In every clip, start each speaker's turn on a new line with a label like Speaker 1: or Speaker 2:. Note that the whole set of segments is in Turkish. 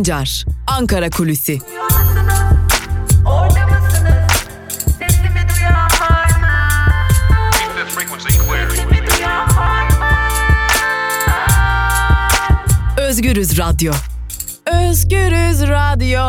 Speaker 1: Sancar, Ankara Kulüsi. Özgürüz Radyo. Özgürüz Radyo.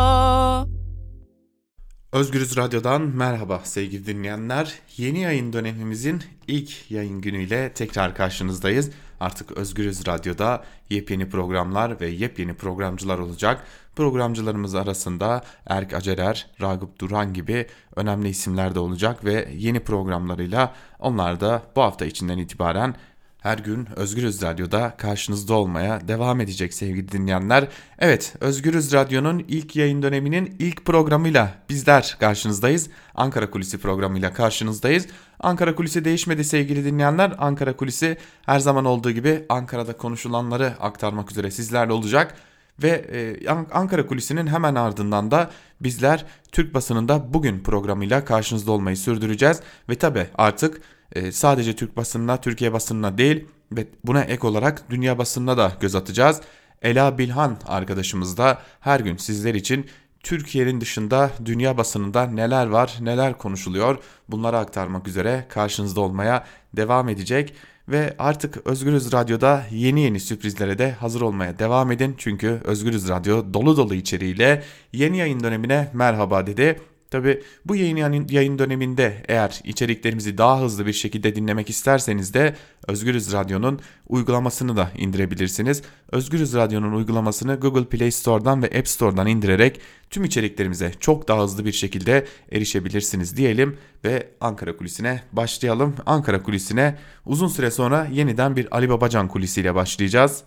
Speaker 2: Özgürüz Radyo'dan merhaba sevgili dinleyenler. Yeni yayın dönemimizin ilk yayın günüyle tekrar karşınızdayız. Artık Özgürüz Radyo'da yepyeni programlar ve yepyeni programcılar olacak. Programcılarımız arasında Erk Acerer, Ragıp Duran gibi önemli isimler de olacak ve yeni programlarıyla onlar da bu hafta içinden itibaren her gün Özgürüz Radyo'da karşınızda olmaya devam edecek sevgili dinleyenler. Evet, Özgürüz Radyo'nun ilk yayın döneminin ilk programıyla bizler karşınızdayız. Ankara Kulisi programıyla karşınızdayız. Ankara Kulisi değişmedi sevgili dinleyenler. Ankara Kulisi her zaman olduğu gibi Ankara'da konuşulanları aktarmak üzere sizlerle olacak. Ve e, Ankara Kulisi'nin hemen ardından da bizler Türk basınında bugün programıyla karşınızda olmayı sürdüreceğiz. Ve tabi artık e, sadece Türk basınına, Türkiye basınına değil ve buna ek olarak dünya basınına da göz atacağız. Ela Bilhan arkadaşımız da her gün sizler için Türkiye'nin dışında dünya basınında neler var, neler konuşuluyor bunları aktarmak üzere karşınızda olmaya devam edecek. Ve artık Özgürüz Radyo'da yeni yeni sürprizlere de hazır olmaya devam edin. Çünkü Özgürüz Radyo dolu dolu içeriğiyle yeni yayın dönemine merhaba dedi. Tabi bu yayın, yayın döneminde eğer içeriklerimizi daha hızlı bir şekilde dinlemek isterseniz de Özgürüz Radyo'nun uygulamasını da indirebilirsiniz. Özgürüz Radyo'nun uygulamasını Google Play Store'dan ve App Store'dan indirerek tüm içeriklerimize çok daha hızlı bir şekilde erişebilirsiniz diyelim ve Ankara Kulisi'ne başlayalım. Ankara Kulisi'ne uzun süre sonra yeniden bir Ali Babacan kulisiyle başlayacağız.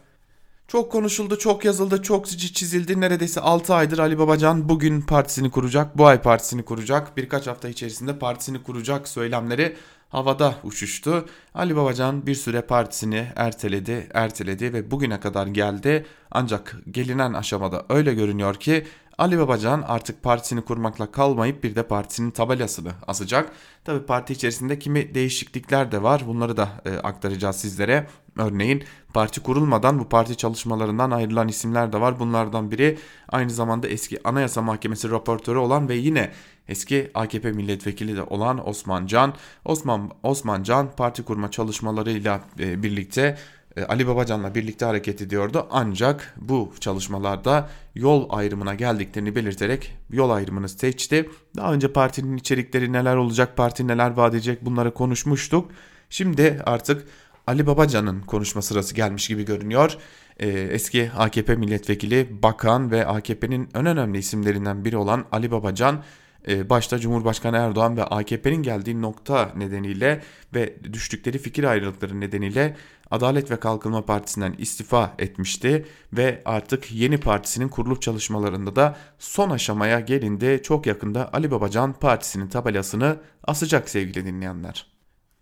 Speaker 2: Çok konuşuldu, çok yazıldı, çok çizildi. Neredeyse 6 aydır Ali Babacan bugün partisini kuracak, bu ay partisini kuracak, birkaç hafta içerisinde partisini kuracak söylemleri havada uçuştu. Ali Babacan bir süre partisini erteledi, erteledi ve bugüne kadar geldi. Ancak gelinen aşamada öyle görünüyor ki Ali Babacan artık partisini kurmakla kalmayıp bir de partisinin tabelasını asacak. Tabi parti içerisinde kimi değişiklikler de var. Bunları da e, aktaracağız sizlere. Örneğin parti kurulmadan bu parti çalışmalarından ayrılan isimler de var. Bunlardan biri aynı zamanda eski Anayasa Mahkemesi raportörü olan ve yine eski AKP milletvekili de olan Osman Can. Osman Osman Can parti kurma çalışmalarıyla e, birlikte Ali Babacan'la birlikte hareket ediyordu. Ancak bu çalışmalarda yol ayrımına geldiklerini belirterek yol ayrımını seçti. Daha önce partinin içerikleri neler olacak, parti neler vaat edecek bunları konuşmuştuk. Şimdi artık Ali Babacan'ın konuşma sırası gelmiş gibi görünüyor. Ee, eski AKP milletvekili, bakan ve AKP'nin en önemli isimlerinden biri olan Ali Babacan e, başta Cumhurbaşkanı Erdoğan ve AKP'nin geldiği nokta nedeniyle ve düştükleri fikir ayrılıkları nedeniyle Adalet ve Kalkınma Partisi'nden istifa etmişti ve artık yeni partisinin kurulup çalışmalarında da son aşamaya gelindi. Çok yakında Ali Babacan partisinin tabelasını asacak sevgili dinleyenler.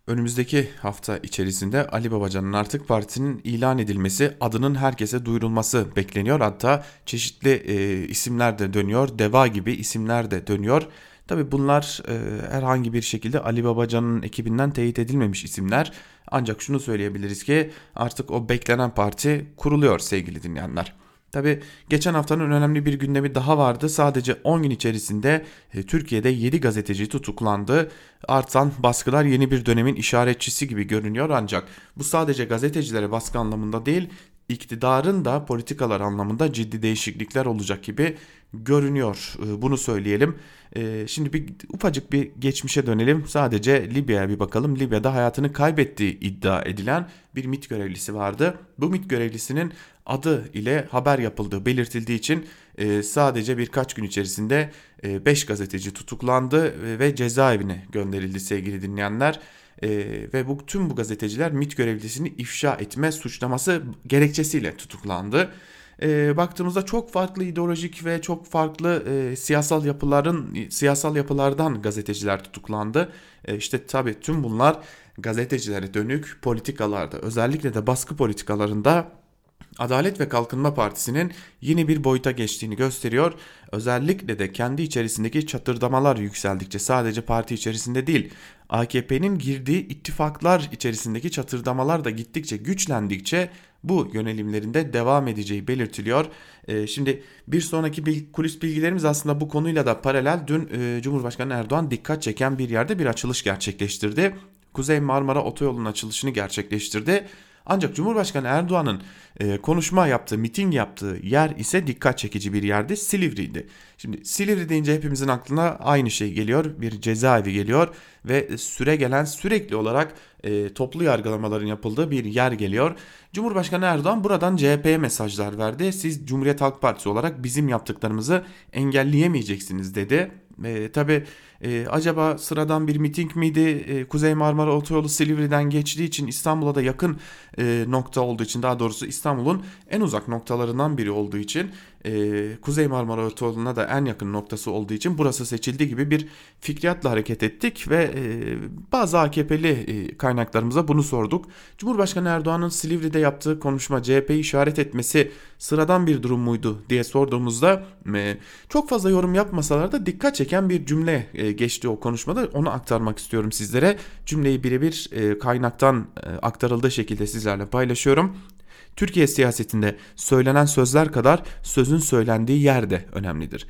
Speaker 2: Önümüzdeki hafta içerisinde Ali Babacan'ın artık partisinin ilan edilmesi, adının herkese duyurulması bekleniyor. Hatta çeşitli e, isimler de dönüyor, Deva gibi isimler de dönüyor. Tabi bunlar e, herhangi bir şekilde Ali Babacan'ın ekibinden teyit edilmemiş isimler. Ancak şunu söyleyebiliriz ki artık o beklenen parti kuruluyor sevgili dinleyenler. Tabi geçen haftanın önemli bir gündemi daha vardı. Sadece 10 gün içerisinde e, Türkiye'de 7 gazeteci tutuklandı. Artan baskılar yeni bir dönemin işaretçisi gibi görünüyor ancak bu sadece gazetecilere baskı anlamında değil iktidarın da politikalar anlamında ciddi değişiklikler olacak gibi görünüyor. Ee, bunu söyleyelim. Ee, şimdi bir ufacık bir geçmişe dönelim. Sadece Libya'ya bir bakalım. Libya'da hayatını kaybettiği iddia edilen bir MIT görevlisi vardı. Bu MIT görevlisinin adı ile haber yapıldığı belirtildiği için e, sadece birkaç gün içerisinde 5 e, gazeteci tutuklandı e, ve cezaevine gönderildi sevgili dinleyenler. E, ve bu tüm bu gazeteciler MIT görevlisini ifşa etme suçlaması gerekçesiyle tutuklandı. E, baktığımızda çok farklı ideolojik ve çok farklı e, siyasal yapıların siyasal yapılardan gazeteciler tutuklandı. E, işte tabii tüm bunlar gazetecilere dönük politikalarda özellikle de baskı politikalarında Adalet ve Kalkınma Partisi'nin yeni bir boyuta geçtiğini gösteriyor. Özellikle de kendi içerisindeki çatırdamalar yükseldikçe sadece parti içerisinde değil AKP'nin girdiği ittifaklar içerisindeki çatırdamalar da gittikçe güçlendikçe bu yönelimlerinde devam edeceği belirtiliyor. E, şimdi bir sonraki bil, kulis bilgilerimiz aslında bu konuyla da paralel. Dün e, Cumhurbaşkanı Erdoğan dikkat çeken bir yerde bir açılış gerçekleştirdi. Kuzey Marmara Otoyolu'nun açılışını gerçekleştirdi. Ancak Cumhurbaşkanı Erdoğan'ın e, konuşma yaptığı, miting yaptığı yer ise dikkat çekici bir yerdi. Silivri'ydi. Şimdi Silivri deyince hepimizin aklına aynı şey geliyor. Bir cezaevi geliyor ve süre gelen sürekli olarak e, toplu yargılamaların yapıldığı bir yer geliyor. Cumhurbaşkanı Erdoğan buradan CHP'ye mesajlar verdi. Siz Cumhuriyet Halk Partisi olarak bizim yaptıklarımızı engelleyemeyeceksiniz dedi. E, tabii e, acaba sıradan bir miting miydi? E, Kuzey Marmara Otoyolu Silivri'den geçtiği için İstanbul'a da yakın e, nokta olduğu için daha doğrusu İstanbul'un en uzak noktalarından biri olduğu için e, Kuzey Marmara Otoyolu'na da en yakın noktası olduğu için burası seçildi gibi bir fikriyatla hareket ettik ve e, bazı AKP'li e, kaynaklarımıza bunu sorduk. Cumhurbaşkanı Erdoğan'ın Silivri'de yaptığı konuşma CHP'yi işaret etmesi sıradan bir durum muydu diye sorduğumuzda e, çok fazla yorum yapmasalar da dikkat çeken bir cümle e, geçti o konuşmada onu aktarmak istiyorum sizlere. Cümleyi birebir e, kaynaktan e, aktarıldığı şekilde sizlerle paylaşıyorum. Türkiye siyasetinde söylenen sözler kadar sözün söylendiği yer de önemlidir.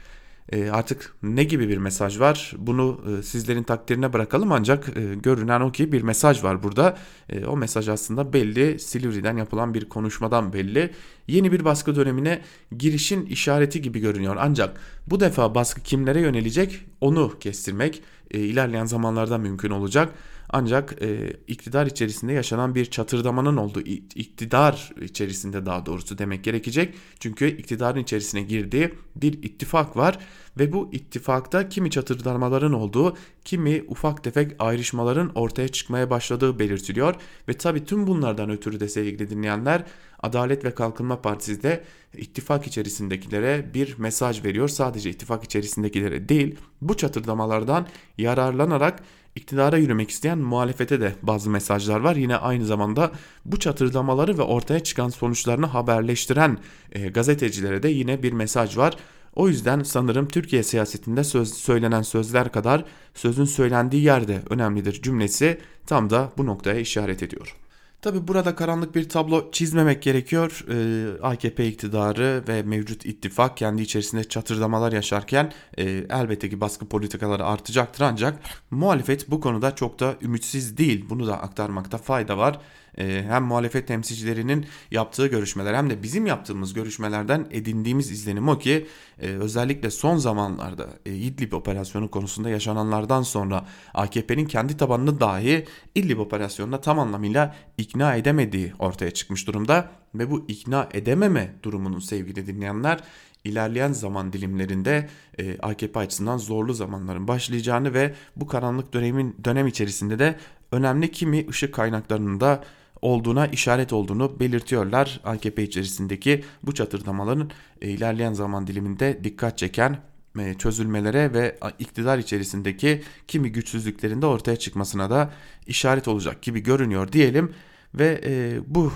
Speaker 2: E, artık ne gibi bir mesaj var bunu e, sizlerin takdirine bırakalım ancak e, görünen o ki bir mesaj var burada. E, o mesaj aslında belli Silivri'den yapılan bir konuşmadan belli. Yeni bir baskı dönemine girişin işareti gibi görünüyor ancak bu defa baskı kimlere yönelecek onu kestirmek e, ilerleyen zamanlarda mümkün olacak. Ancak e, iktidar içerisinde yaşanan bir çatırdamanın olduğu iktidar içerisinde daha doğrusu demek gerekecek. Çünkü iktidarın içerisine girdiği bir ittifak var ve bu ittifakta kimi çatırdamaların olduğu, kimi ufak tefek ayrışmaların ortaya çıkmaya başladığı belirtiliyor. Ve tabi tüm bunlardan ötürü de sevgili dinleyenler Adalet ve Kalkınma Partisi de ittifak içerisindekilere bir mesaj veriyor. Sadece ittifak içerisindekilere değil bu çatırdamalardan yararlanarak iktidara yürümek isteyen muhalefete de bazı mesajlar var. Yine aynı zamanda bu çatırdamaları ve ortaya çıkan sonuçlarını haberleştiren e, gazetecilere de yine bir mesaj var. O yüzden sanırım Türkiye siyasetinde söz, söylenen sözler kadar sözün söylendiği yerde önemlidir cümlesi tam da bu noktaya işaret ediyor. Tabi burada karanlık bir tablo çizmemek gerekiyor. Ee, AKP iktidarı ve mevcut ittifak kendi içerisinde çatırdamalar yaşarken e, elbette ki baskı politikaları artacaktır ancak muhalefet bu konuda çok da ümitsiz değil. Bunu da aktarmakta fayda var. Ee, hem muhalefet temsilcilerinin yaptığı görüşmeler hem de bizim yaptığımız görüşmelerden edindiğimiz izlenim o ki e, özellikle son zamanlarda e, İdlib operasyonu konusunda yaşananlardan sonra AKP'nin kendi tabanını dahi İdlib operasyonuna tam anlamıyla ikna edemediği ortaya çıkmış durumda ve bu ikna edememe durumunun sevgili dinleyenler ilerleyen zaman dilimlerinde e, AKP açısından zorlu zamanların başlayacağını ve bu karanlık dönemin dönem içerisinde de önemli kimi ışık kaynaklarının da olduğuna işaret olduğunu belirtiyorlar. AKP içerisindeki bu çatırdamaların e, ilerleyen zaman diliminde dikkat çeken e, çözülmelere ve iktidar içerisindeki kimi güçsüzlüklerin de ortaya çıkmasına da işaret olacak gibi görünüyor diyelim ve e, bu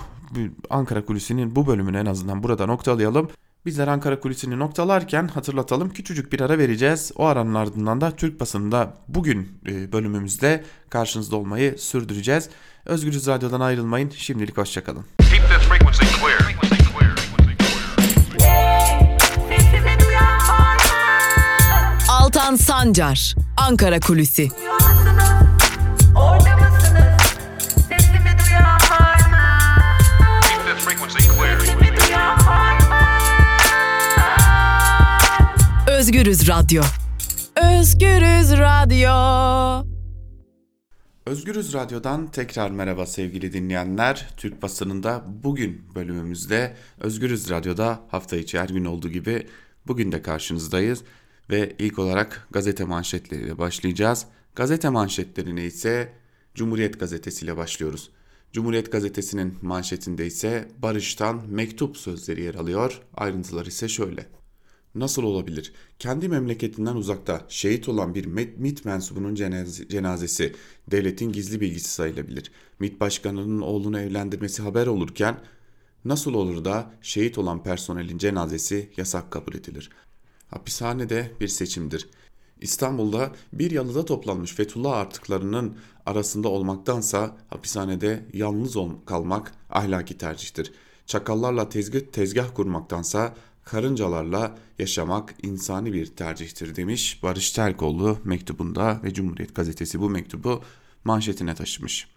Speaker 2: Ankara Kulisi'nin bu bölümünü en azından burada noktalayalım. Bizler Ankara Kulisi'ni noktalarken hatırlatalım küçücük bir ara vereceğiz. O aranın ardından da Türk basında bugün bölümümüzde karşınızda olmayı sürdüreceğiz. Özgürüz Radyo'dan ayrılmayın. Şimdilik hoşçakalın.
Speaker 1: Altan Sancar, Ankara Kulüsi. Özgürüz Radyo. Özgürüz Radyo.
Speaker 2: Özgürüz Radyo'dan tekrar merhaba sevgili dinleyenler. Türk basınında bugün bölümümüzde Özgürüz Radyo'da hafta içi her gün olduğu gibi bugün de karşınızdayız. Ve ilk olarak gazete manşetleriyle başlayacağız. Gazete manşetlerine ise Cumhuriyet Gazetesi ile başlıyoruz. Cumhuriyet Gazetesi'nin manşetinde ise Barış'tan mektup sözleri yer alıyor. Ayrıntılar ise şöyle. Nasıl olabilir? Kendi memleketinden uzakta şehit olan bir MİT mensubunun cenazesi devletin gizli bilgisi sayılabilir. MİT başkanının oğlunu evlendirmesi haber olurken nasıl olur da şehit olan personelin cenazesi yasak kabul edilir? Hapishane de bir seçimdir. İstanbul'da bir yalıda toplanmış Fethullah artıklarının arasında olmaktansa hapishanede yalnız kalmak ahlaki tercihtir. Çakallarla tezgah, tezgah kurmaktansa karıncalarla yaşamak insani bir tercihtir demiş Barış Terkoğlu mektubunda ve Cumhuriyet Gazetesi bu mektubu manşetine taşımış.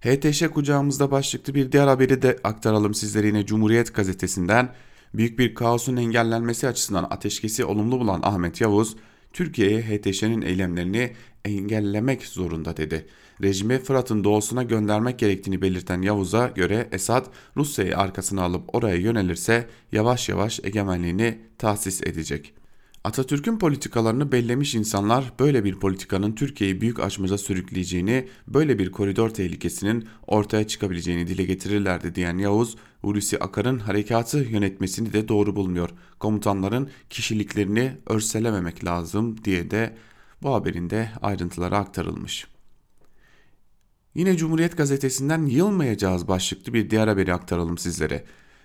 Speaker 2: HTŞ kucağımızda başlıklı bir diğer haberi de aktaralım sizlere yine Cumhuriyet Gazetesi'nden. Büyük bir kaosun engellenmesi açısından ateşkesi olumlu bulan Ahmet Yavuz, Türkiye'ye HTŞ'nin eylemlerini engellemek zorunda dedi. Rejimi Fırat'ın doğusuna göndermek gerektiğini belirten Yavuz'a göre Esad Rusya'yı arkasına alıp oraya yönelirse yavaş yavaş egemenliğini tahsis edecek. Atatürk'ün politikalarını bellemiş insanlar böyle bir politikanın Türkiye'yi büyük açmaza sürükleyeceğini, böyle bir koridor tehlikesinin ortaya çıkabileceğini dile getirirlerdi diyen Yavuz, Hulusi Akar'ın harekatı yönetmesini de doğru bulmuyor. Komutanların kişiliklerini örselememek lazım diye de bu haberinde ayrıntılara aktarılmış. Yine Cumhuriyet Gazetesi'nden yılmayacağız başlıklı bir diğer haberi aktaralım sizlere.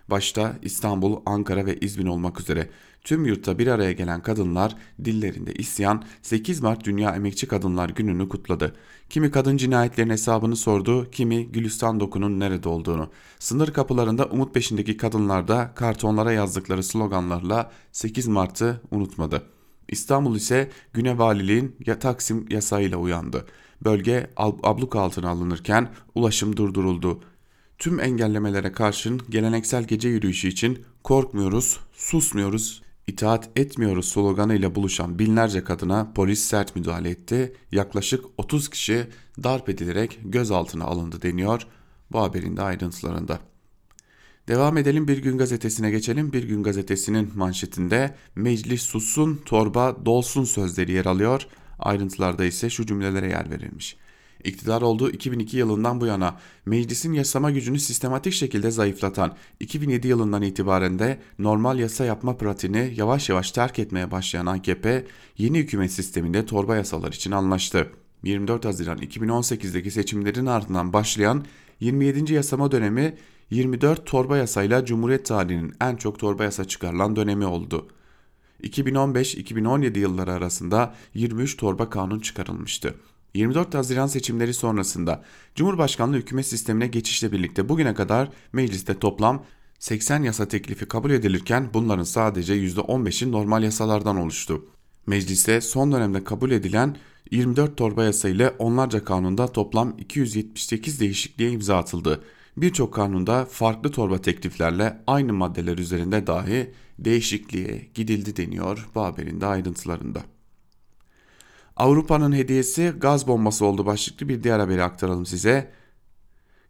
Speaker 2: Başta İstanbul, Ankara ve İzmir olmak üzere tüm yurtta bir araya gelen kadınlar dillerinde isyan 8 Mart Dünya Emekçi Kadınlar Günü'nü kutladı. Kimi kadın cinayetlerin hesabını sordu, kimi Gülistan Doku'nun nerede olduğunu. Sınır kapılarında umut peşindeki kadınlar da kartonlara yazdıkları sloganlarla 8 Mart'ı unutmadı. İstanbul ise Güne Valiliğin ya Taksim yasağıyla uyandı. Bölge abluk altına alınırken ulaşım durduruldu. Tüm engellemelere karşın geleneksel gece yürüyüşü için korkmuyoruz, susmuyoruz, itaat etmiyoruz sloganıyla buluşan binlerce kadına polis sert müdahale etti. Yaklaşık 30 kişi darp edilerek gözaltına alındı deniyor bu haberin de ayrıntılarında. Devam edelim Bir Gün Gazetesi'ne geçelim. Bir Gün Gazetesi'nin manşetinde meclis sussun, torba dolsun sözleri yer alıyor. Ayrıntılarda ise şu cümlelere yer verilmiş. İktidar olduğu 2002 yılından bu yana meclisin yasama gücünü sistematik şekilde zayıflatan 2007 yılından itibaren de normal yasa yapma pratiğini yavaş yavaş terk etmeye başlayan AKP yeni hükümet sisteminde torba yasalar için anlaştı. 24 Haziran 2018'deki seçimlerin ardından başlayan 27. yasama dönemi 24 torba yasayla Cumhuriyet tarihinin en çok torba yasa çıkarılan dönemi oldu. 2015-2017 yılları arasında 23 torba kanun çıkarılmıştı. 24 Haziran seçimleri sonrasında Cumhurbaşkanlığı hükümet sistemine geçişle birlikte bugüne kadar mecliste toplam 80 yasa teklifi kabul edilirken bunların sadece %15'i normal yasalardan oluştu. Mecliste son dönemde kabul edilen 24 torba yasa ile onlarca kanunda toplam 278 değişikliğe imza atıldı. Birçok kanunda farklı torba tekliflerle aynı maddeler üzerinde dahi değişikliğe gidildi deniyor bu haberin de ayrıntılarında. Avrupa'nın hediyesi gaz bombası oldu başlıklı bir diğer haberi aktaralım size.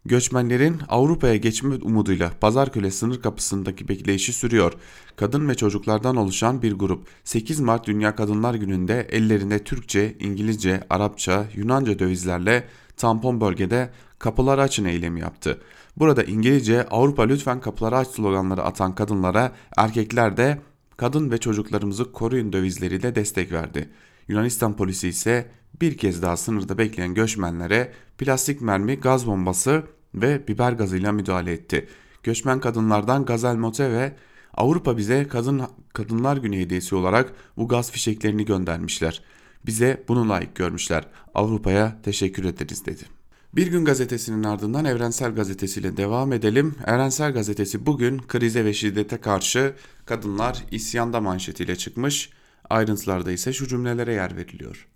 Speaker 2: Göçmenlerin Avrupa'ya geçme umuduyla Pazarköle sınır kapısındaki bekleyişi sürüyor. Kadın ve çocuklardan oluşan bir grup 8 Mart Dünya Kadınlar Günü'nde ellerinde Türkçe, İngilizce, Arapça, Yunanca dövizlerle tampon bölgede kapıları açın eylemi yaptı. Burada İngilizce Avrupa lütfen kapıları aç sloganları atan kadınlara erkekler de kadın ve çocuklarımızı koruyun dövizleriyle destek verdi. Yunanistan polisi ise bir kez daha sınırda bekleyen göçmenlere plastik mermi, gaz bombası ve biber gazıyla müdahale etti. Göçmen kadınlardan Gazel Mote ve Avrupa bize kadın kadınlar günü hediyesi olarak bu gaz fişeklerini göndermişler. Bize bunu layık görmüşler. Avrupa'ya teşekkür ederiz dedi. Bir gün gazetesinin ardından Evrensel Gazetesi ile devam edelim. Evrensel Gazetesi bugün krize ve şiddete karşı kadınlar isyanda manşetiyle çıkmış. Ayrıntılarda ise şu cümlelere yer veriliyor.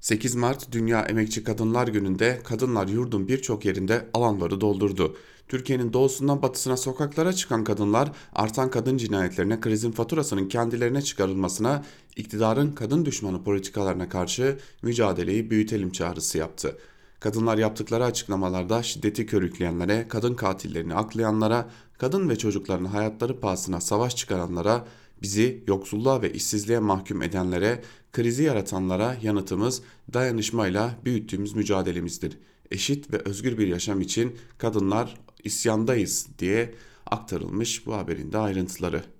Speaker 2: 8 Mart Dünya Emekçi Kadınlar Günü'nde kadınlar yurdun birçok yerinde alanları doldurdu. Türkiye'nin doğusundan batısına sokaklara çıkan kadınlar artan kadın cinayetlerine krizin faturasının kendilerine çıkarılmasına iktidarın kadın düşmanı politikalarına karşı mücadeleyi büyütelim çağrısı yaptı. Kadınlar yaptıkları açıklamalarda şiddeti körükleyenlere, kadın katillerini aklayanlara, kadın ve çocuklarını hayatları pahasına savaş çıkaranlara Bizi yoksulluğa ve işsizliğe mahkum edenlere, krizi yaratanlara yanıtımız dayanışmayla büyüttüğümüz mücadelemizdir. Eşit ve özgür bir yaşam için kadınlar isyandayız diye aktarılmış bu haberin de ayrıntıları.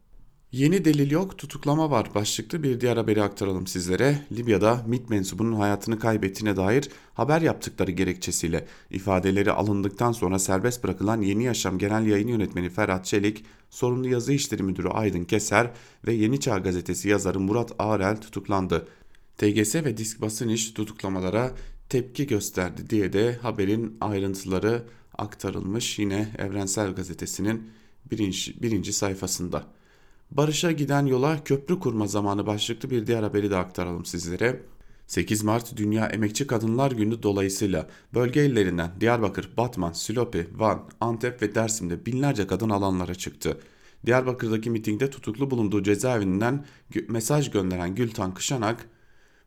Speaker 2: Yeni delil yok tutuklama var başlıklı bir diğer haberi aktaralım sizlere. Libya'da MİT mensubunun hayatını kaybettiğine dair haber yaptıkları gerekçesiyle ifadeleri alındıktan sonra serbest bırakılan Yeni Yaşam Genel Yayın Yönetmeni Ferhat Çelik, sorumlu yazı işleri müdürü Aydın Keser ve Yeni Çağ gazetesi yazarı Murat Ağrel tutuklandı. TGS ve Disk Basın İş tutuklamalara tepki gösterdi diye de haberin ayrıntıları aktarılmış yine Evrensel Gazetesi'nin birinci, birinci sayfasında. Barış'a giden yola köprü kurma zamanı başlıklı bir diğer haberi de aktaralım sizlere. 8 Mart Dünya Emekçi Kadınlar Günü dolayısıyla bölge illerinden Diyarbakır, Batman, Silopi, Van, Antep ve Dersim'de binlerce kadın alanlara çıktı. Diyarbakır'daki mitingde tutuklu bulunduğu cezaevinden mesaj gönderen Gültan Kışanak,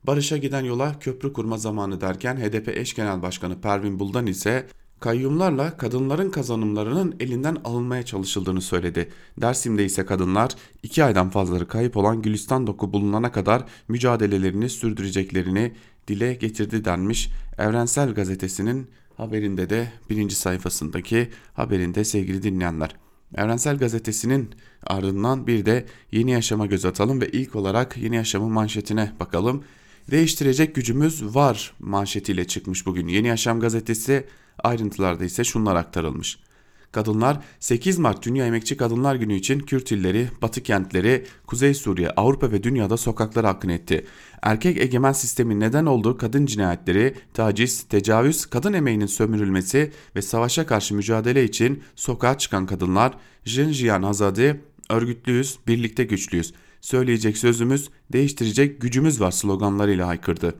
Speaker 2: Barış'a giden yola köprü kurma zamanı derken HDP eş genel başkanı Pervin Buldan ise kayyumlarla kadınların kazanımlarının elinden alınmaya çalışıldığını söyledi. Dersim'de ise kadınlar iki aydan fazlaları kayıp olan Gülistan Doku bulunana kadar mücadelelerini sürdüreceklerini dile getirdi denmiş. Evrensel Gazetesi'nin haberinde de birinci sayfasındaki haberinde sevgili dinleyenler. Evrensel Gazetesi'nin ardından bir de Yeni Yaşam'a göz atalım ve ilk olarak Yeni Yaşam'ın manşetine bakalım. Değiştirecek gücümüz var manşetiyle çıkmış bugün. Yeni Yaşam gazetesi ayrıntılarda ise şunlar aktarılmış. Kadınlar 8 Mart Dünya Emekçi Kadınlar Günü için Kürt illeri, Batı kentleri, Kuzey Suriye, Avrupa ve dünyada sokaklara akın etti. Erkek egemen sistemin neden olduğu kadın cinayetleri, taciz, tecavüz, kadın emeğinin sömürülmesi ve savaşa karşı mücadele için sokağa çıkan kadınlar Jinjiyan Azadi, örgütlüyüz, birlikte güçlüyüz. Söyleyecek sözümüz, değiştirecek gücümüz var sloganlarıyla haykırdı.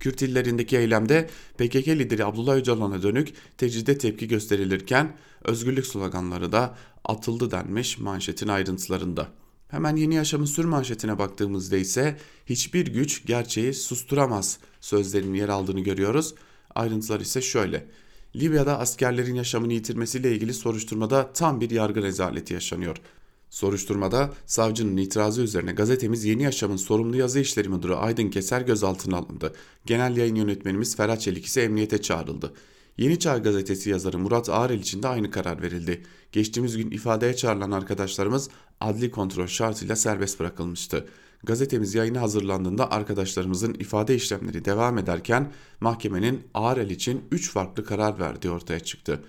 Speaker 2: Kürt illerindeki eylemde PKK lideri Abdullah Öcalan'a dönük tecride tepki gösterilirken özgürlük sloganları da atıldı denmiş manşetin ayrıntılarında. Hemen yeni yaşamın sür manşetine baktığımızda ise hiçbir güç gerçeği susturamaz sözlerinin yer aldığını görüyoruz. Ayrıntılar ise şöyle. Libya'da askerlerin yaşamını yitirmesiyle ilgili soruşturmada tam bir yargı rezaleti yaşanıyor. Soruşturmada savcının itirazı üzerine gazetemiz Yeni Yaşam'ın sorumlu yazı işleri müdürü Aydın Keser gözaltına alındı. Genel yayın yönetmenimiz Ferhat Çelik ise emniyete çağrıldı. Yeni Çağ gazetesi yazarı Murat Ağrel için de aynı karar verildi. Geçtiğimiz gün ifadeye çağrılan arkadaşlarımız adli kontrol şartıyla serbest bırakılmıştı. Gazetemiz yayına hazırlandığında arkadaşlarımızın ifade işlemleri devam ederken mahkemenin Ağrel için 3 farklı karar verdiği ortaya çıktı.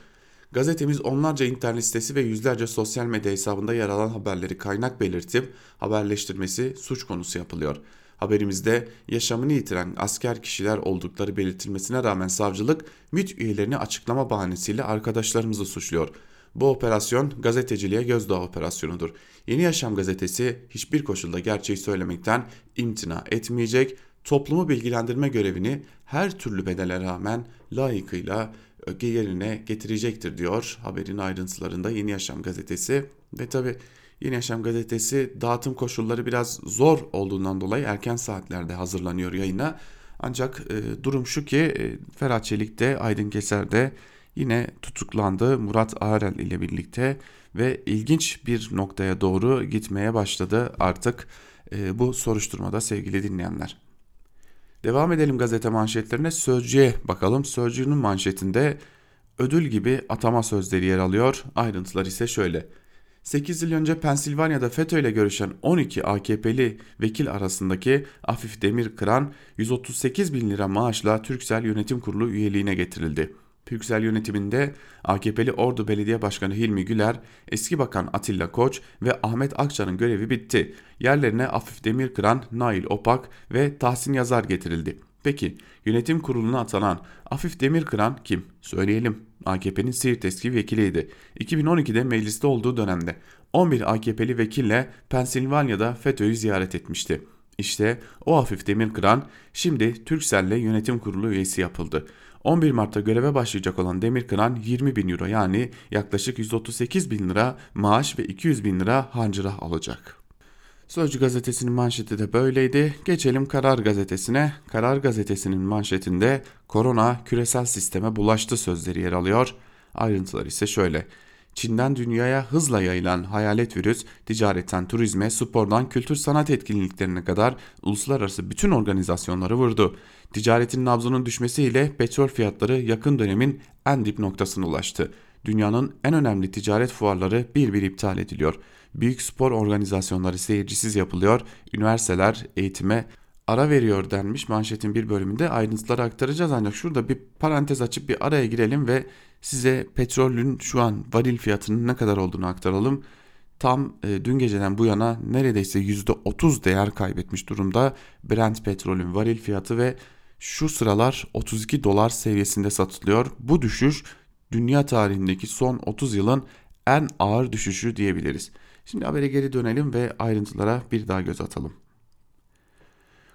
Speaker 2: Gazetemiz onlarca internet sitesi ve yüzlerce sosyal medya hesabında yer alan haberleri kaynak belirtip haberleştirmesi suç konusu yapılıyor. Haberimizde yaşamını yitiren asker kişiler oldukları belirtilmesine rağmen savcılık MİT üyelerini açıklama bahanesiyle arkadaşlarımızı suçluyor. Bu operasyon gazeteciliğe gözdağı operasyonudur. Yeni Yaşam gazetesi hiçbir koşulda gerçeği söylemekten imtina etmeyecek, toplumu bilgilendirme görevini her türlü bedele rağmen layıkıyla yerine getirecektir diyor haberin ayrıntılarında Yeni Yaşam gazetesi ve tabi Yeni Yaşam gazetesi dağıtım koşulları biraz zor olduğundan dolayı erken saatlerde hazırlanıyor yayına. Ancak e, durum şu ki e, Ferhat Çelik de Aydın Keser de yine tutuklandı Murat Arel ile birlikte ve ilginç bir noktaya doğru gitmeye başladı artık e, bu soruşturmada sevgili dinleyenler. Devam edelim gazete manşetlerine. Sözcü'ye bakalım. Sözcü'nün manşetinde ödül gibi atama sözleri yer alıyor. Ayrıntılar ise şöyle. 8 yıl önce Pensilvanya'da FETÖ ile görüşen 12 AKP'li vekil arasındaki Afif Demir Kıran 138 bin lira maaşla Türksel Yönetim Kurulu üyeliğine getirildi. Türksel yönetiminde AKP'li Ordu Belediye Başkanı Hilmi Güler, eski bakan Atilla Koç ve Ahmet Akça'nın görevi bitti. Yerlerine Afif Demirkıran, Nail Opak ve Tahsin Yazar getirildi. Peki yönetim kuruluna atanan Afif Demirkıran kim? Söyleyelim. AKP'nin Siirt eski vekiliydi. 2012'de mecliste olduğu dönemde 11 AKP'li vekille Pensilvanya'da FETÖ'yü ziyaret etmişti. İşte o Afif Demirkıran şimdi Türkcell'le yönetim kurulu üyesi yapıldı. 11 Mart'ta göreve başlayacak olan Demirkıran 20 bin euro yani yaklaşık 138 bin lira maaş ve 200 bin lira hancıra alacak. Sözcü gazetesinin manşeti de böyleydi. Geçelim Karar gazetesine. Karar gazetesinin manşetinde korona küresel sisteme bulaştı sözleri yer alıyor. Ayrıntılar ise şöyle. Çin'den dünyaya hızla yayılan hayalet virüs, ticaretten turizme, spordan kültür sanat etkinliklerine kadar uluslararası bütün organizasyonları vurdu. Ticaretin nabzının düşmesiyle petrol fiyatları yakın dönemin en dip noktasına ulaştı. Dünyanın en önemli ticaret fuarları bir bir iptal ediliyor. Büyük spor organizasyonları seyircisiz yapılıyor. Üniversiteler eğitime ara veriyor denmiş manşetin bir bölümünde ayrıntıları aktaracağız ancak şurada bir parantez açıp bir araya girelim ve size petrolün şu an varil fiyatının ne kadar olduğunu aktaralım. Tam e, dün geceden bu yana neredeyse %30 değer kaybetmiş durumda Brent petrolün varil fiyatı ve şu sıralar 32 dolar seviyesinde satılıyor. Bu düşüş dünya tarihindeki son 30 yılın en ağır düşüşü diyebiliriz. Şimdi habere geri dönelim ve ayrıntılara bir daha göz atalım.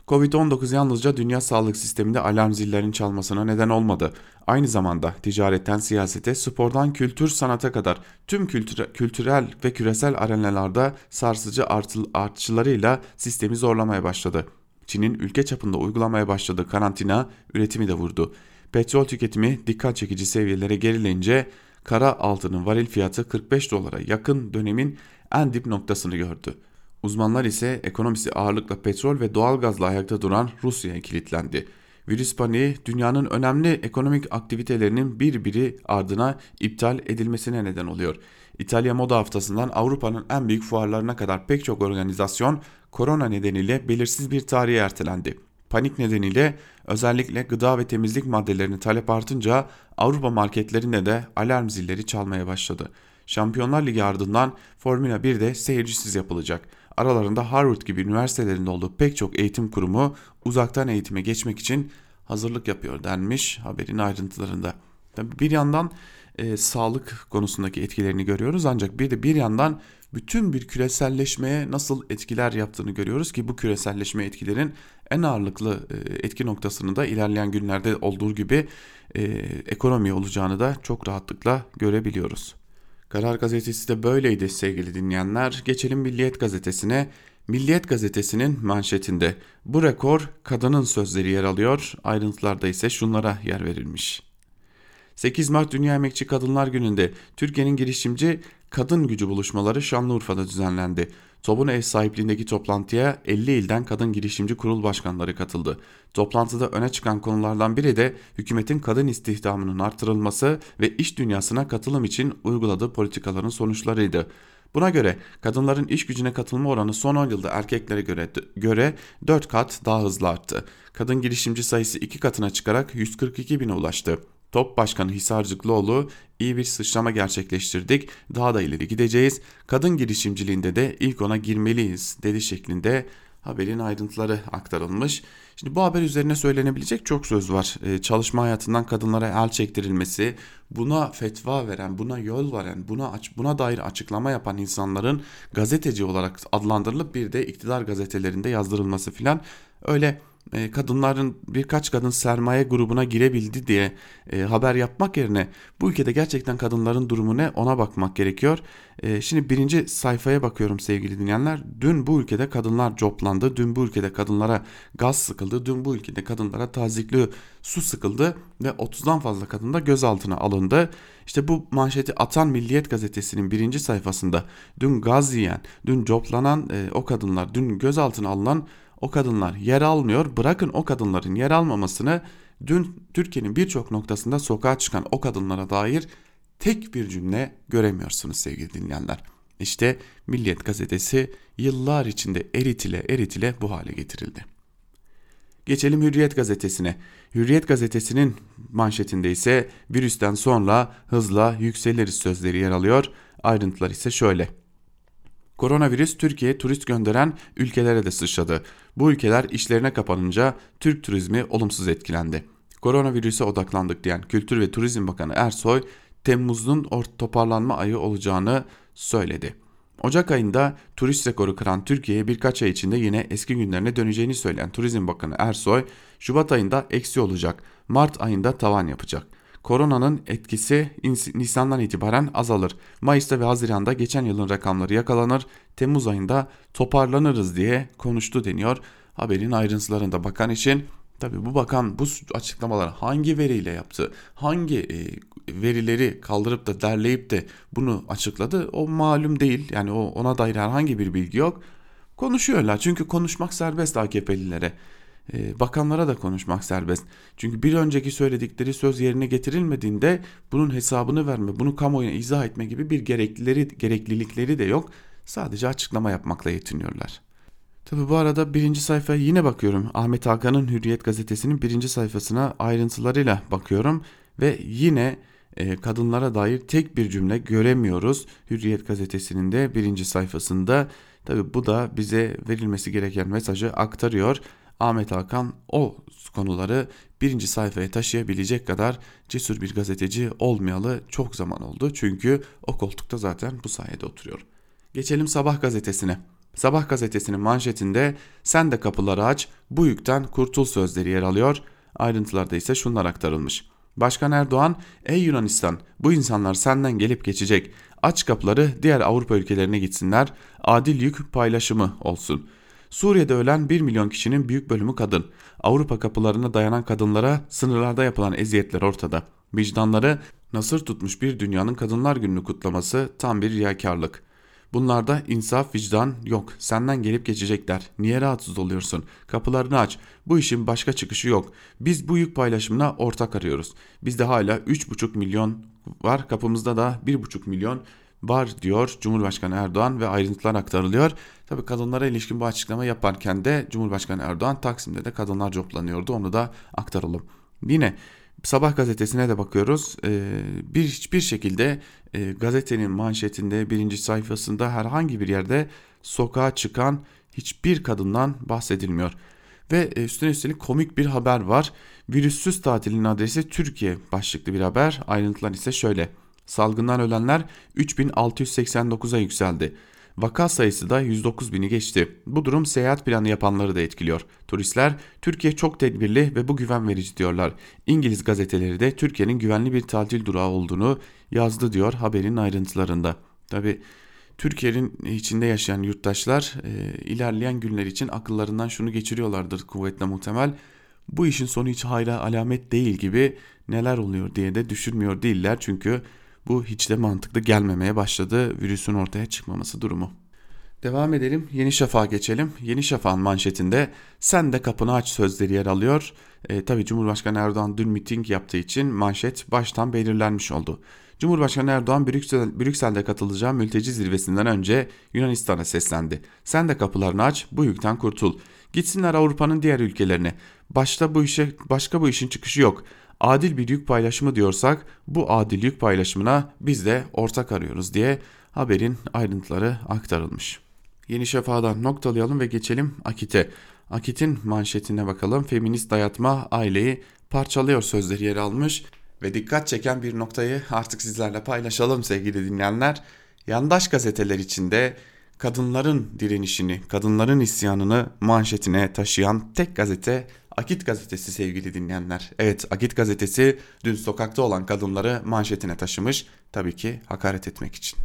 Speaker 2: Covid-19 yalnızca dünya sağlık sisteminde alarm zillerinin çalmasına neden olmadı. Aynı zamanda ticaretten siyasete, spordan kültür sanata kadar tüm kültüre, kültürel ve küresel arenalarda sarsıcı artıl, artışlarıyla sistemi zorlamaya başladı. Çin'in ülke çapında uygulamaya başladığı karantina üretimi de vurdu. Petrol tüketimi dikkat çekici seviyelere gerileyince kara altının varil fiyatı 45 dolara yakın dönemin en dip noktasını gördü. Uzmanlar ise ekonomisi ağırlıkla petrol ve doğalgazla ayakta duran Rusya'ya kilitlendi. Virüs paniği dünyanın önemli ekonomik aktivitelerinin bir biri ardına iptal edilmesine neden oluyor. İtalya Moda Haftası'ndan Avrupa'nın en büyük fuarlarına kadar pek çok organizasyon korona nedeniyle belirsiz bir tarihe ertelendi. Panik nedeniyle özellikle gıda ve temizlik maddelerinin talep artınca Avrupa marketlerinde de alarm zilleri çalmaya başladı. Şampiyonlar Ligi ardından Formula 1'de seyircisiz yapılacak. Aralarında Harvard gibi üniversitelerinde olduğu pek çok eğitim kurumu uzaktan eğitime geçmek için hazırlık yapıyor denmiş haberin ayrıntılarında. Tabii bir yandan e, sağlık konusundaki etkilerini görüyoruz ancak bir de bir yandan bütün bir küreselleşmeye nasıl etkiler yaptığını görüyoruz ki bu küreselleşme etkilerin en ağırlıklı e, etki noktasını da ilerleyen günlerde olduğu gibi e, ekonomi olacağını da çok rahatlıkla görebiliyoruz. Karar Gazetesi de böyleydi sevgili dinleyenler. Geçelim Milliyet Gazetesi'ne. Milliyet Gazetesi'nin manşetinde bu rekor kadının sözleri yer alıyor. Ayrıntılarda ise şunlara yer verilmiş. 8 Mart Dünya Emekçi Kadınlar Günü'nde Türkiye'nin girişimci kadın gücü buluşmaları Şanlıurfa'da düzenlendi. TOB'un ev sahipliğindeki toplantıya 50 ilden kadın girişimci kurul başkanları katıldı. Toplantıda öne çıkan konulardan biri de hükümetin kadın istihdamının artırılması ve iş dünyasına katılım için uyguladığı politikaların sonuçlarıydı. Buna göre kadınların iş gücüne katılma oranı son 10 yılda erkeklere göre, göre 4 kat daha hızlı arttı. Kadın girişimci sayısı 2 katına çıkarak 142 bine ulaştı. Top Başkanı Hisarcıklıoğlu iyi bir sıçrama gerçekleştirdik. Daha da ileri gideceğiz. Kadın girişimciliğinde de ilk ona girmeliyiz dedi şeklinde haberin ayrıntıları aktarılmış. Şimdi bu haber üzerine söylenebilecek çok söz var. Ee, çalışma hayatından kadınlara el çektirilmesi, buna fetva veren, buna yol veren, buna buna dair açıklama yapan insanların gazeteci olarak adlandırılıp bir de iktidar gazetelerinde yazdırılması filan öyle e, kadınların birkaç kadın sermaye grubuna girebildi diye e, haber yapmak yerine bu ülkede gerçekten kadınların durumu ne ona bakmak gerekiyor. E, şimdi birinci sayfaya bakıyorum sevgili dinleyenler. Dün bu ülkede kadınlar coplandı. Dün bu ülkede kadınlara gaz sıkıldı. Dün bu ülkede kadınlara tazikli su sıkıldı ve 30'dan fazla kadın da gözaltına alındı. İşte bu manşeti atan Milliyet gazetesinin birinci sayfasında dün gaz yiyen, dün coplanan o kadınlar, dün gözaltına alınan o kadınlar yer almıyor. Bırakın o kadınların yer almamasını dün Türkiye'nin birçok noktasında sokağa çıkan o kadınlara dair tek bir cümle göremiyorsunuz sevgili dinleyenler. İşte Milliyet gazetesi yıllar içinde eritile eritile bu hale getirildi. Geçelim Hürriyet gazetesine. Hürriyet gazetesinin manşetinde ise virüsten sonra hızla yükseliriz sözleri yer alıyor. Ayrıntılar ise şöyle. Koronavirüs Türkiye'ye turist gönderen ülkelere de sıçradı. Bu ülkeler işlerine kapanınca Türk turizmi olumsuz etkilendi. Koronavirüse odaklandık diyen Kültür ve Turizm Bakanı Ersoy, Temmuz'un toparlanma ayı olacağını söyledi. Ocak ayında turist rekoru kıran Türkiye'ye birkaç ay içinde yine eski günlerine döneceğini söyleyen Turizm Bakanı Ersoy, Şubat ayında eksi olacak, Mart ayında tavan yapacak. Koronanın etkisi Nisan'dan itibaren azalır. Mayıs'ta ve Haziran'da geçen yılın rakamları yakalanır. Temmuz ayında toparlanırız diye konuştu deniyor. Haberin ayrıntılarında bakan için Tabi bu bakan bu açıklamalar hangi veriyle yaptı, hangi e, verileri kaldırıp da derleyip de bunu açıkladı o malum değil. Yani o ona dair herhangi bir bilgi yok. Konuşuyorlar çünkü konuşmak serbest AKP'lilere. Ee, bakanlara da konuşmak serbest. Çünkü bir önceki söyledikleri söz yerine getirilmediğinde bunun hesabını verme, bunu kamuoyuna izah etme gibi bir gereklileri, gereklilikleri de yok. Sadece açıklama yapmakla yetiniyorlar. Tabi bu arada birinci sayfaya yine bakıyorum. Ahmet Hakan'ın Hürriyet gazetesinin birinci sayfasına ayrıntılarıyla bakıyorum. Ve yine e, kadınlara dair tek bir cümle göremiyoruz. Hürriyet gazetesinin de birinci sayfasında. Tabi bu da bize verilmesi gereken mesajı aktarıyor. Ahmet Hakan o konuları birinci sayfaya taşıyabilecek kadar cesur bir gazeteci olmayalı çok zaman oldu. Çünkü o koltukta zaten bu sayede oturuyor. Geçelim Sabah gazetesine. Sabah gazetesinin manşetinde sen de kapıları aç bu yükten kurtul sözleri yer alıyor. Ayrıntılarda ise şunlar aktarılmış. Başkan Erdoğan, ey Yunanistan bu insanlar senden gelip geçecek. Aç kapıları diğer Avrupa ülkelerine gitsinler. Adil yük paylaşımı olsun. Suriye'de ölen 1 milyon kişinin büyük bölümü kadın. Avrupa kapılarına dayanan kadınlara sınırlarda yapılan eziyetler ortada. Vicdanları nasır tutmuş bir dünyanın kadınlar gününü kutlaması tam bir riyakarlık. Bunlarda insaf vicdan yok. Senden gelip geçecekler. Niye rahatsız oluyorsun? Kapılarını aç. Bu işin başka çıkışı yok. Biz bu yük paylaşımına ortak arıyoruz. Bizde hala 3,5 milyon var. Kapımızda da 1,5 milyon var diyor Cumhurbaşkanı Erdoğan ve ayrıntılar aktarılıyor. Tabii kadınlara ilişkin bu açıklama yaparken de Cumhurbaşkanı Erdoğan Taksim'de de kadınlar coplanıyordu. Onu da aktaralım. Yine Sabah gazetesine de bakıyoruz. Ee, bir hiçbir şekilde e, gazetenin manşetinde birinci sayfasında herhangi bir yerde sokağa çıkan hiçbir kadından bahsedilmiyor. Ve e, üstüne üstelik komik bir haber var. Virüssüz tatilin adresi Türkiye başlıklı bir haber. Ayrıntılar ise şöyle. Salgından ölenler 3689'a yükseldi. Vaka sayısı da 109 bini geçti. Bu durum seyahat planı yapanları da etkiliyor. Turistler Türkiye çok tedbirli ve bu güven verici diyorlar. İngiliz gazeteleri de Türkiye'nin güvenli bir tatil durağı olduğunu yazdı diyor haberin ayrıntılarında. Tabi Türkiye'nin içinde yaşayan yurttaşlar e, ilerleyen günler için akıllarından şunu geçiriyorlardır kuvvetle muhtemel. Bu işin sonu hiç hayra alamet değil gibi neler oluyor diye de düşünmüyor değiller çünkü bu hiç de mantıklı gelmemeye başladı virüsün ortaya çıkmaması durumu. Devam edelim. Yeni Şafak'a geçelim. Yeni Şafak'ın manşetinde sen de kapını aç sözleri yer alıyor. E, Tabi Cumhurbaşkanı Erdoğan dün miting yaptığı için manşet baştan belirlenmiş oldu. Cumhurbaşkanı Erdoğan Brüksel, Brüksel'de katılacağı mülteci zirvesinden önce Yunanistan'a seslendi. Sen de kapılarını aç, bu yükten kurtul. Gitsinler Avrupa'nın diğer ülkelerine. Başta bu işe başka bu işin çıkışı yok adil bir yük paylaşımı diyorsak bu adil yük paylaşımına biz de ortak arıyoruz diye haberin ayrıntıları aktarılmış. Yeni Şafak'dan noktalayalım ve geçelim Akit'e. Akit'in manşetine bakalım. Feminist dayatma aileyi parçalıyor sözleri yer almış ve dikkat çeken bir noktayı artık sizlerle paylaşalım sevgili dinleyenler. Yandaş gazeteler içinde kadınların direnişini, kadınların isyanını manşetine taşıyan tek gazete Akit gazetesi sevgili dinleyenler. Evet Akit gazetesi dün sokakta olan kadınları manşetine taşımış. Tabii ki hakaret etmek için.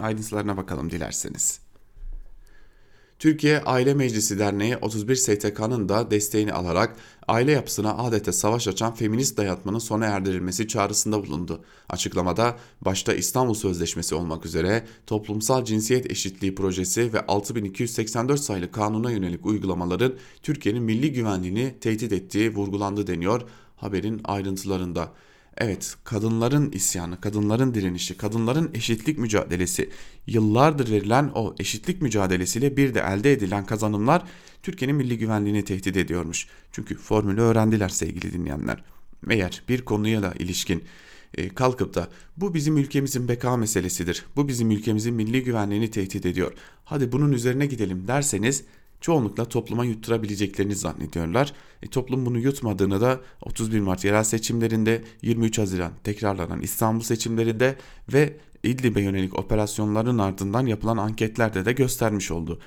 Speaker 2: Ayrıntılarına bakalım dilerseniz. Türkiye Aile Meclisi Derneği 31 STK'nın da desteğini alarak aile yapısına adeta savaş açan feminist dayatmanın sona erdirilmesi çağrısında bulundu. Açıklamada başta İstanbul Sözleşmesi olmak üzere toplumsal cinsiyet eşitliği projesi ve 6284 sayılı kanuna yönelik uygulamaların Türkiye'nin milli güvenliğini tehdit ettiği vurgulandı deniyor haberin ayrıntılarında. Evet, kadınların isyanı, kadınların direnişi, kadınların eşitlik mücadelesi, yıllardır verilen o eşitlik mücadelesiyle bir de elde edilen kazanımlar Türkiye'nin milli güvenliğini tehdit ediyormuş. Çünkü formülü öğrendiler sevgili dinleyenler. Eğer bir konuya da ilişkin e, kalkıp da bu bizim ülkemizin beka meselesidir, bu bizim ülkemizin milli güvenliğini tehdit ediyor, hadi bunun üzerine gidelim derseniz çoğunlukla topluma yutturabileceklerini zannediyorlar. E, toplum bunu yutmadığını da 31 Mart yerel seçimlerinde 23 Haziran tekrarlanan İstanbul seçimlerinde ve İdlib'e yönelik operasyonların ardından yapılan anketlerde de göstermiş oldu.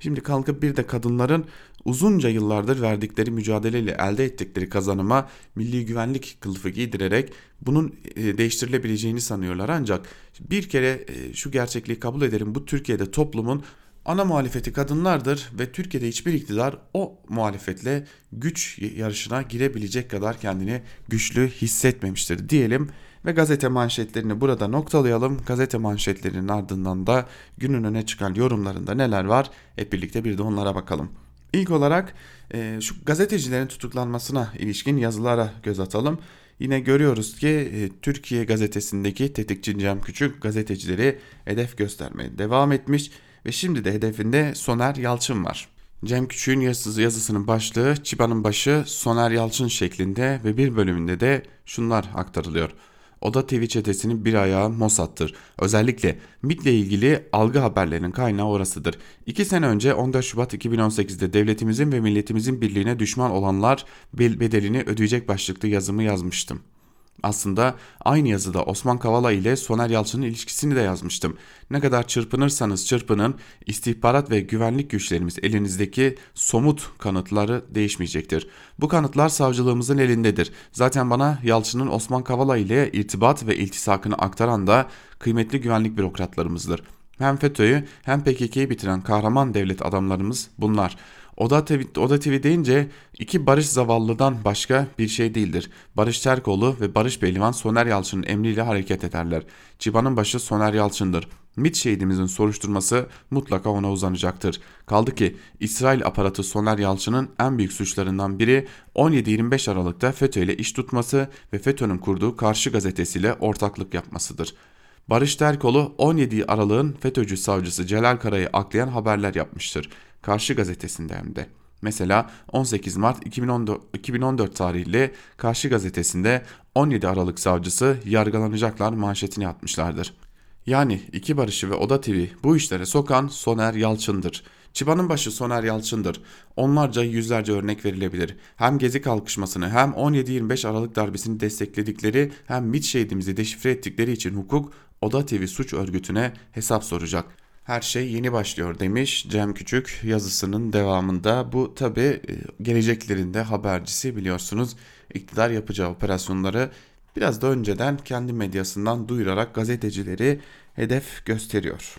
Speaker 2: Şimdi kalkıp bir de kadınların uzunca yıllardır verdikleri mücadeleyle elde ettikleri kazanıma milli güvenlik kılıfı giydirerek bunun e, değiştirilebileceğini sanıyorlar. Ancak bir kere e, şu gerçekliği kabul edelim bu Türkiye'de toplumun ana muhalefeti kadınlardır ve Türkiye'de hiçbir iktidar o muhalefetle güç yarışına girebilecek kadar kendini güçlü hissetmemiştir diyelim ve gazete manşetlerini burada noktalayalım. Gazete manşetlerinin ardından da günün öne çıkan yorumlarında neler var hep birlikte bir de onlara bakalım. İlk olarak e, şu gazetecilerin tutuklanmasına ilişkin yazılara göz atalım. Yine görüyoruz ki e, Türkiye gazetesindeki tetikçi Cem Küçük gazetecileri hedef göstermeye devam etmiş ve şimdi de hedefinde Soner Yalçın var. Cem Küçük'ün yazısı, yazısının başlığı Çiba'nın başı Soner Yalçın şeklinde ve bir bölümünde de şunlar aktarılıyor. Oda TV çetesinin bir ayağı Mossad'tır. Özellikle MIT'le ilgili algı haberlerinin kaynağı orasıdır. İki sene önce 14 Şubat 2018'de devletimizin ve milletimizin birliğine düşman olanlar bedelini ödeyecek başlıklı yazımı yazmıştım. Aslında aynı yazıda Osman Kavala ile Soner Yalçın'ın ilişkisini de yazmıştım. Ne kadar çırpınırsanız çırpının istihbarat ve güvenlik güçlerimiz elinizdeki somut kanıtları değişmeyecektir. Bu kanıtlar savcılığımızın elindedir. Zaten bana Yalçın'ın Osman Kavala ile irtibat ve iltisakını aktaran da kıymetli güvenlik bürokratlarımızdır. Hem FETÖ'yü hem PKK'yı bitiren kahraman devlet adamlarımız bunlar. Oda TV, Oda TV deyince iki Barış Zavallı'dan başka bir şey değildir. Barış Terkoğlu ve Barış Beylivan Soner Yalçın'ın emriyle hareket ederler. Çıbanın başı Soner Yalçın'dır. MIT şehidimizin soruşturması mutlaka ona uzanacaktır. Kaldı ki İsrail aparatı Soner Yalçın'ın en büyük suçlarından biri 17-25 Aralık'ta FETÖ ile iş tutması ve FETÖ'nün kurduğu Karşı gazetesiyle ortaklık yapmasıdır. Barış Terkoğlu 17 Aralık'ın FETÖ'cü savcısı Celal Kara'yı aklayan haberler yapmıştır. Karşı gazetesinde hem de. Mesela 18 Mart 2014, 2014 tarihli Karşı gazetesinde 17 Aralık savcısı yargılanacaklar manşetini atmışlardır. Yani iki Barış'ı ve Oda TV bu işlere sokan Soner Yalçın'dır. Çıbanın başı Soner Yalçın'dır. Onlarca yüzlerce örnek verilebilir. Hem Gezi kalkışmasını hem 17-25 Aralık darbesini destekledikleri hem MİT şehidimizi deşifre ettikleri için hukuk Oda TV suç örgütüne hesap soracak. Her şey yeni başlıyor demiş Cem Küçük yazısının devamında. Bu tabi e, geleceklerinde habercisi biliyorsunuz iktidar yapacağı operasyonları biraz da önceden kendi medyasından duyurarak gazetecileri hedef gösteriyor.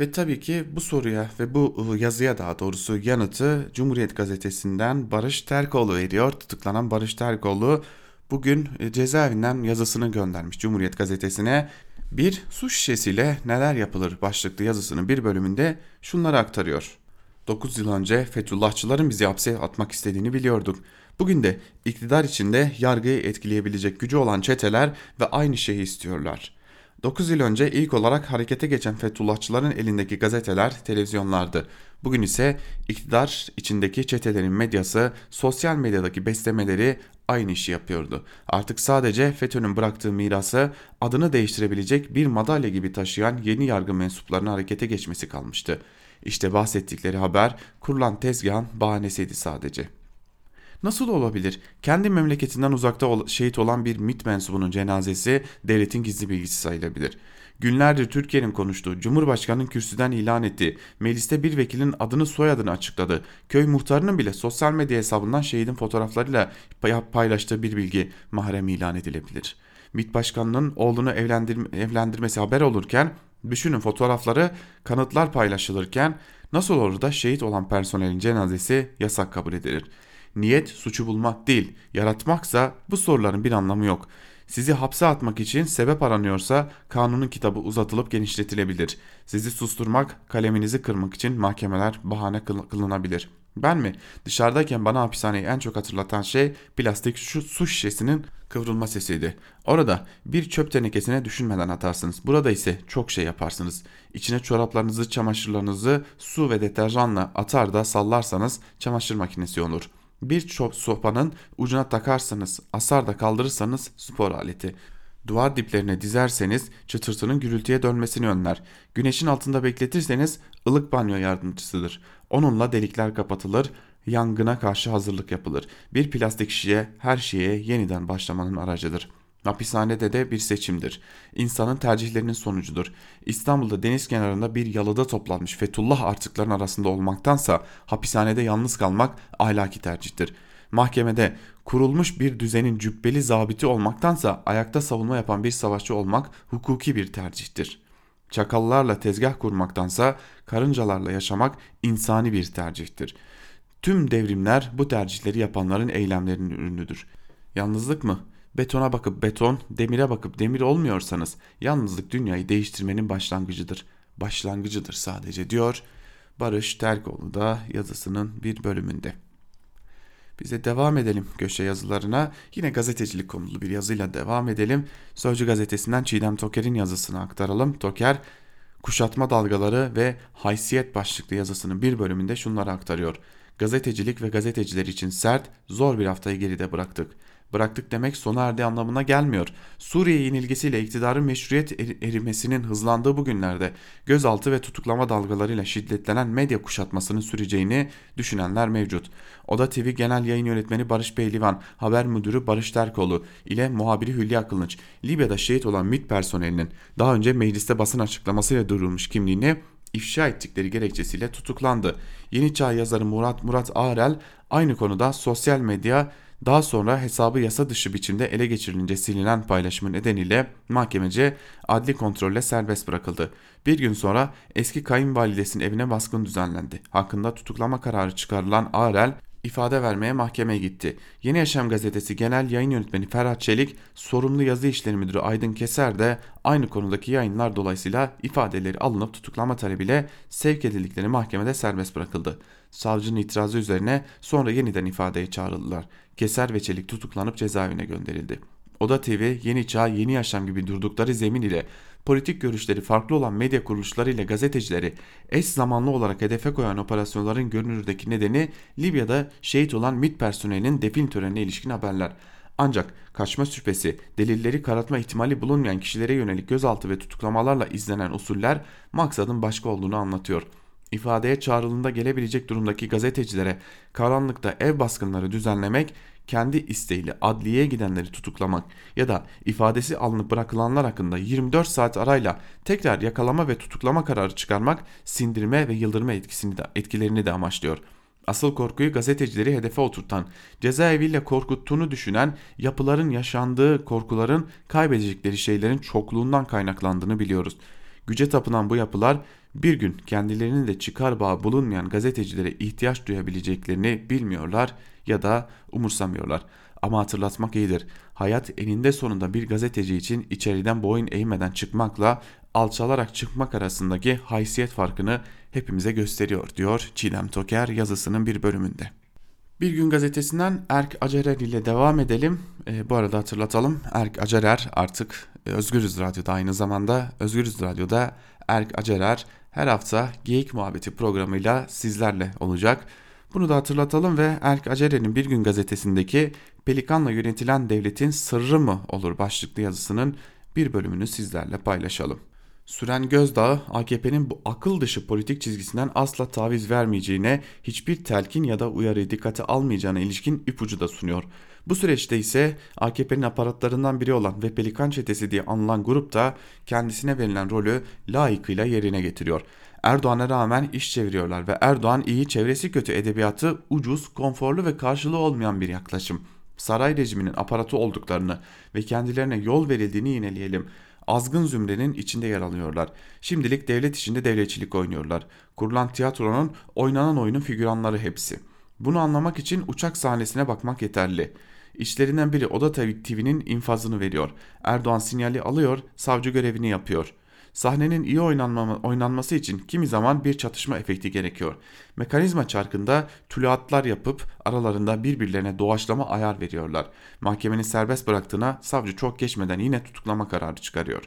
Speaker 2: Ve tabii ki bu soruya ve bu e, yazıya daha doğrusu yanıtı Cumhuriyet Gazetesi'nden Barış Terkoğlu veriyor. Tutuklanan Barış Terkoğlu bugün e, cezaevinden yazısını göndermiş Cumhuriyet Gazetesi'ne bir su şişesiyle neler yapılır başlıklı yazısının bir bölümünde şunları aktarıyor. 9 yıl önce Fethullahçıların bizi hapse atmak istediğini biliyorduk. Bugün de iktidar içinde yargıyı etkileyebilecek gücü olan çeteler ve aynı şeyi istiyorlar. 9 yıl önce ilk olarak harekete geçen Fethullahçıların elindeki gazeteler, televizyonlardı. Bugün ise iktidar içindeki çetelerin medyası, sosyal medyadaki beslemeleri aynı işi yapıyordu. Artık sadece FETÖ'nün bıraktığı mirası adını değiştirebilecek bir madalya gibi taşıyan yeni yargı mensuplarının harekete geçmesi kalmıştı. İşte bahsettikleri haber kurulan tezgahın bahanesiydi sadece. Nasıl olabilir? Kendi memleketinden uzakta şehit olan bir MIT mensubunun cenazesi devletin gizli bilgisi sayılabilir. Günlerdir Türkiye'nin konuştuğu, Cumhurbaşkanı'nın kürsüden ilan ettiği, mecliste bir vekilin adını soyadını açıkladı. Köy muhtarının bile sosyal medya hesabından şehidin fotoğraflarıyla paylaştığı bir bilgi mahrem ilan edilebilir. MİT Başkanı'nın oğlunu evlendir evlendirmesi haber olurken, düşünün fotoğrafları kanıtlar paylaşılırken nasıl olur da şehit olan personelin cenazesi yasak kabul edilir? Niyet suçu bulmak değil, yaratmaksa bu soruların bir anlamı yok. Sizi hapse atmak için sebep aranıyorsa kanunun kitabı uzatılıp genişletilebilir. Sizi susturmak, kaleminizi kırmak için mahkemeler bahane kılınabilir. Ben mi? Dışarıdayken bana hapishaneyi en çok hatırlatan şey plastik şu su şişesinin kıvrılma sesiydi. Orada bir çöp tenekesine düşünmeden atarsınız. Burada ise çok şey yaparsınız. İçine çoraplarınızı, çamaşırlarınızı su ve deterjanla atar da sallarsanız çamaşır makinesi olur.'' Bir çöp sopanın ucuna takarsanız, asar da kaldırırsanız spor aleti. Duvar diplerine dizerseniz çıtırtının gürültüye dönmesini önler. Güneşin altında bekletirseniz ılık banyo yardımcısıdır. Onunla delikler kapatılır, yangına karşı hazırlık yapılır. Bir plastik şişe her şeye yeniden başlamanın aracıdır.'' Hapishanede de bir seçimdir. İnsanın tercihlerinin sonucudur. İstanbul'da deniz kenarında bir yalıda toplanmış Fethullah artıkların arasında olmaktansa hapishanede yalnız kalmak ahlaki tercihtir. Mahkemede kurulmuş bir düzenin cübbeli zabiti olmaktansa ayakta savunma yapan bir savaşçı olmak hukuki bir tercihtir. Çakallarla tezgah kurmaktansa karıncalarla yaşamak insani bir tercihtir. Tüm devrimler bu tercihleri yapanların eylemlerinin ürünüdür. Yalnızlık mı? Betona bakıp beton, demire bakıp demir olmuyorsanız yalnızlık dünyayı değiştirmenin başlangıcıdır. Başlangıcıdır sadece diyor Barış Terkoğlu da yazısının bir bölümünde. Bize devam edelim köşe yazılarına. Yine gazetecilik konulu bir yazıyla devam edelim. Sözcü gazetesinden Çiğdem Toker'in yazısını aktaralım. Toker kuşatma dalgaları ve haysiyet başlıklı yazısının bir bölümünde şunları aktarıyor. Gazetecilik ve gazeteciler için sert, zor bir haftayı geride bıraktık bıraktık demek sona erdi anlamına gelmiyor. Suriye yenilgisiyle iktidarın meşruiyet erimesinin hızlandığı bu günlerde gözaltı ve tutuklama dalgalarıyla şiddetlenen medya kuşatmasının süreceğini düşünenler mevcut. Oda TV Genel Yayın Yönetmeni Barış Beylivan, haber müdürü Barış Terkoğlu ile muhabiri Hülya Kılınç, Libya'da şehit olan MİT personelinin daha önce mecliste basın açıklamasıyla duyurulmuş kimliğini ifşa ettikleri gerekçesiyle tutuklandı. Yeni Çağ yazarı Murat Murat Ağrel aynı konuda sosyal medya daha sonra hesabı yasa dışı biçimde ele geçirilince silinen paylaşımı nedeniyle mahkemece adli kontrolle serbest bırakıldı. Bir gün sonra eski kayınvalidesinin evine baskın düzenlendi. Hakkında tutuklama kararı çıkarılan Ağrel ifade vermeye mahkemeye gitti. Yeni Yaşam gazetesi genel yayın yönetmeni Ferhat Çelik, sorumlu yazı işleri müdürü Aydın Keser de aynı konudaki yayınlar dolayısıyla ifadeleri alınıp tutuklama talebiyle sevk edildikleri mahkemede serbest bırakıldı. Savcının itirazı üzerine sonra yeniden ifadeye çağrıldılar. Keser ve Çelik tutuklanıp cezaevine gönderildi. Oda TV, Yeni Çağ, Yeni Yaşam gibi durdukları zemin ile politik görüşleri farklı olan medya kuruluşları ile gazetecileri eş zamanlı olarak hedefe koyan operasyonların görünürdeki nedeni Libya'da şehit olan MİT personelinin defin törenine ilişkin haberler. Ancak kaçma şüphesi, delilleri karartma ihtimali bulunmayan kişilere yönelik gözaltı ve tutuklamalarla izlenen usuller maksadın başka olduğunu anlatıyor.'' İfadeye çağrılığında gelebilecek durumdaki gazetecilere karanlıkta ev baskınları düzenlemek kendi isteğiyle adliyeye gidenleri tutuklamak ya da ifadesi alınıp bırakılanlar hakkında 24 saat arayla tekrar yakalama ve tutuklama kararı çıkarmak sindirme ve yıldırma etkisini de, etkilerini de amaçlıyor. Asıl korkuyu gazetecileri hedefe oturtan, cezaeviyle korkuttuğunu düşünen yapıların yaşandığı korkuların kaybedecekleri şeylerin çokluğundan kaynaklandığını biliyoruz. Güce tapınan bu yapılar bir gün kendilerinin de çıkar bağı bulunmayan gazetecilere ihtiyaç duyabileceklerini bilmiyorlar ya da umursamıyorlar. Ama hatırlatmak iyidir. Hayat eninde sonunda bir gazeteci için içeriden boyun eğmeden çıkmakla alçalarak çıkmak arasındaki haysiyet farkını hepimize gösteriyor diyor Çiğdem Toker yazısının bir bölümünde. Bir gün gazetesinden Erk Acerer ile devam edelim. E, bu arada hatırlatalım Erk Acerer artık Özgürüz Radyo'da aynı zamanda Özgürüz Radyo'da Erk Acerer her hafta Geyik Muhabbeti programıyla sizlerle olacak. Bunu da hatırlatalım ve Erk Acere'nin Bir Gün gazetesindeki Pelikan'la yönetilen devletin sırrı mı olur başlıklı yazısının bir bölümünü sizlerle paylaşalım. Süren Gözdağı AKP'nin bu akıl dışı politik çizgisinden asla taviz vermeyeceğine, hiçbir telkin ya da uyarı dikkate almayacağına ilişkin ipucu da sunuyor. Bu süreçte ise AKP'nin aparatlarından biri olan ve Pelikan Çetesi diye anılan grup da kendisine verilen rolü layıkıyla yerine getiriyor. Erdoğan'a rağmen iş çeviriyorlar ve Erdoğan iyi çevresi kötü edebiyatı ucuz, konforlu ve karşılığı olmayan bir yaklaşım. Saray rejiminin aparatı olduklarını ve kendilerine yol verildiğini yineleyelim. Azgın zümrenin içinde yer alıyorlar. Şimdilik devlet içinde devletçilik oynuyorlar. Kurulan tiyatronun oynanan oyunun figüranları hepsi. Bunu anlamak için uçak sahnesine bakmak yeterli. İşlerinden biri Oda TV'nin infazını veriyor. Erdoğan sinyali alıyor, savcı görevini yapıyor. Sahnenin iyi oynanma, oynanması için kimi zaman bir çatışma efekti gerekiyor. Mekanizma çarkında tülatlar yapıp aralarında birbirlerine doğaçlama ayar veriyorlar. Mahkemenin serbest bıraktığına savcı çok geçmeden yine tutuklama kararı çıkarıyor.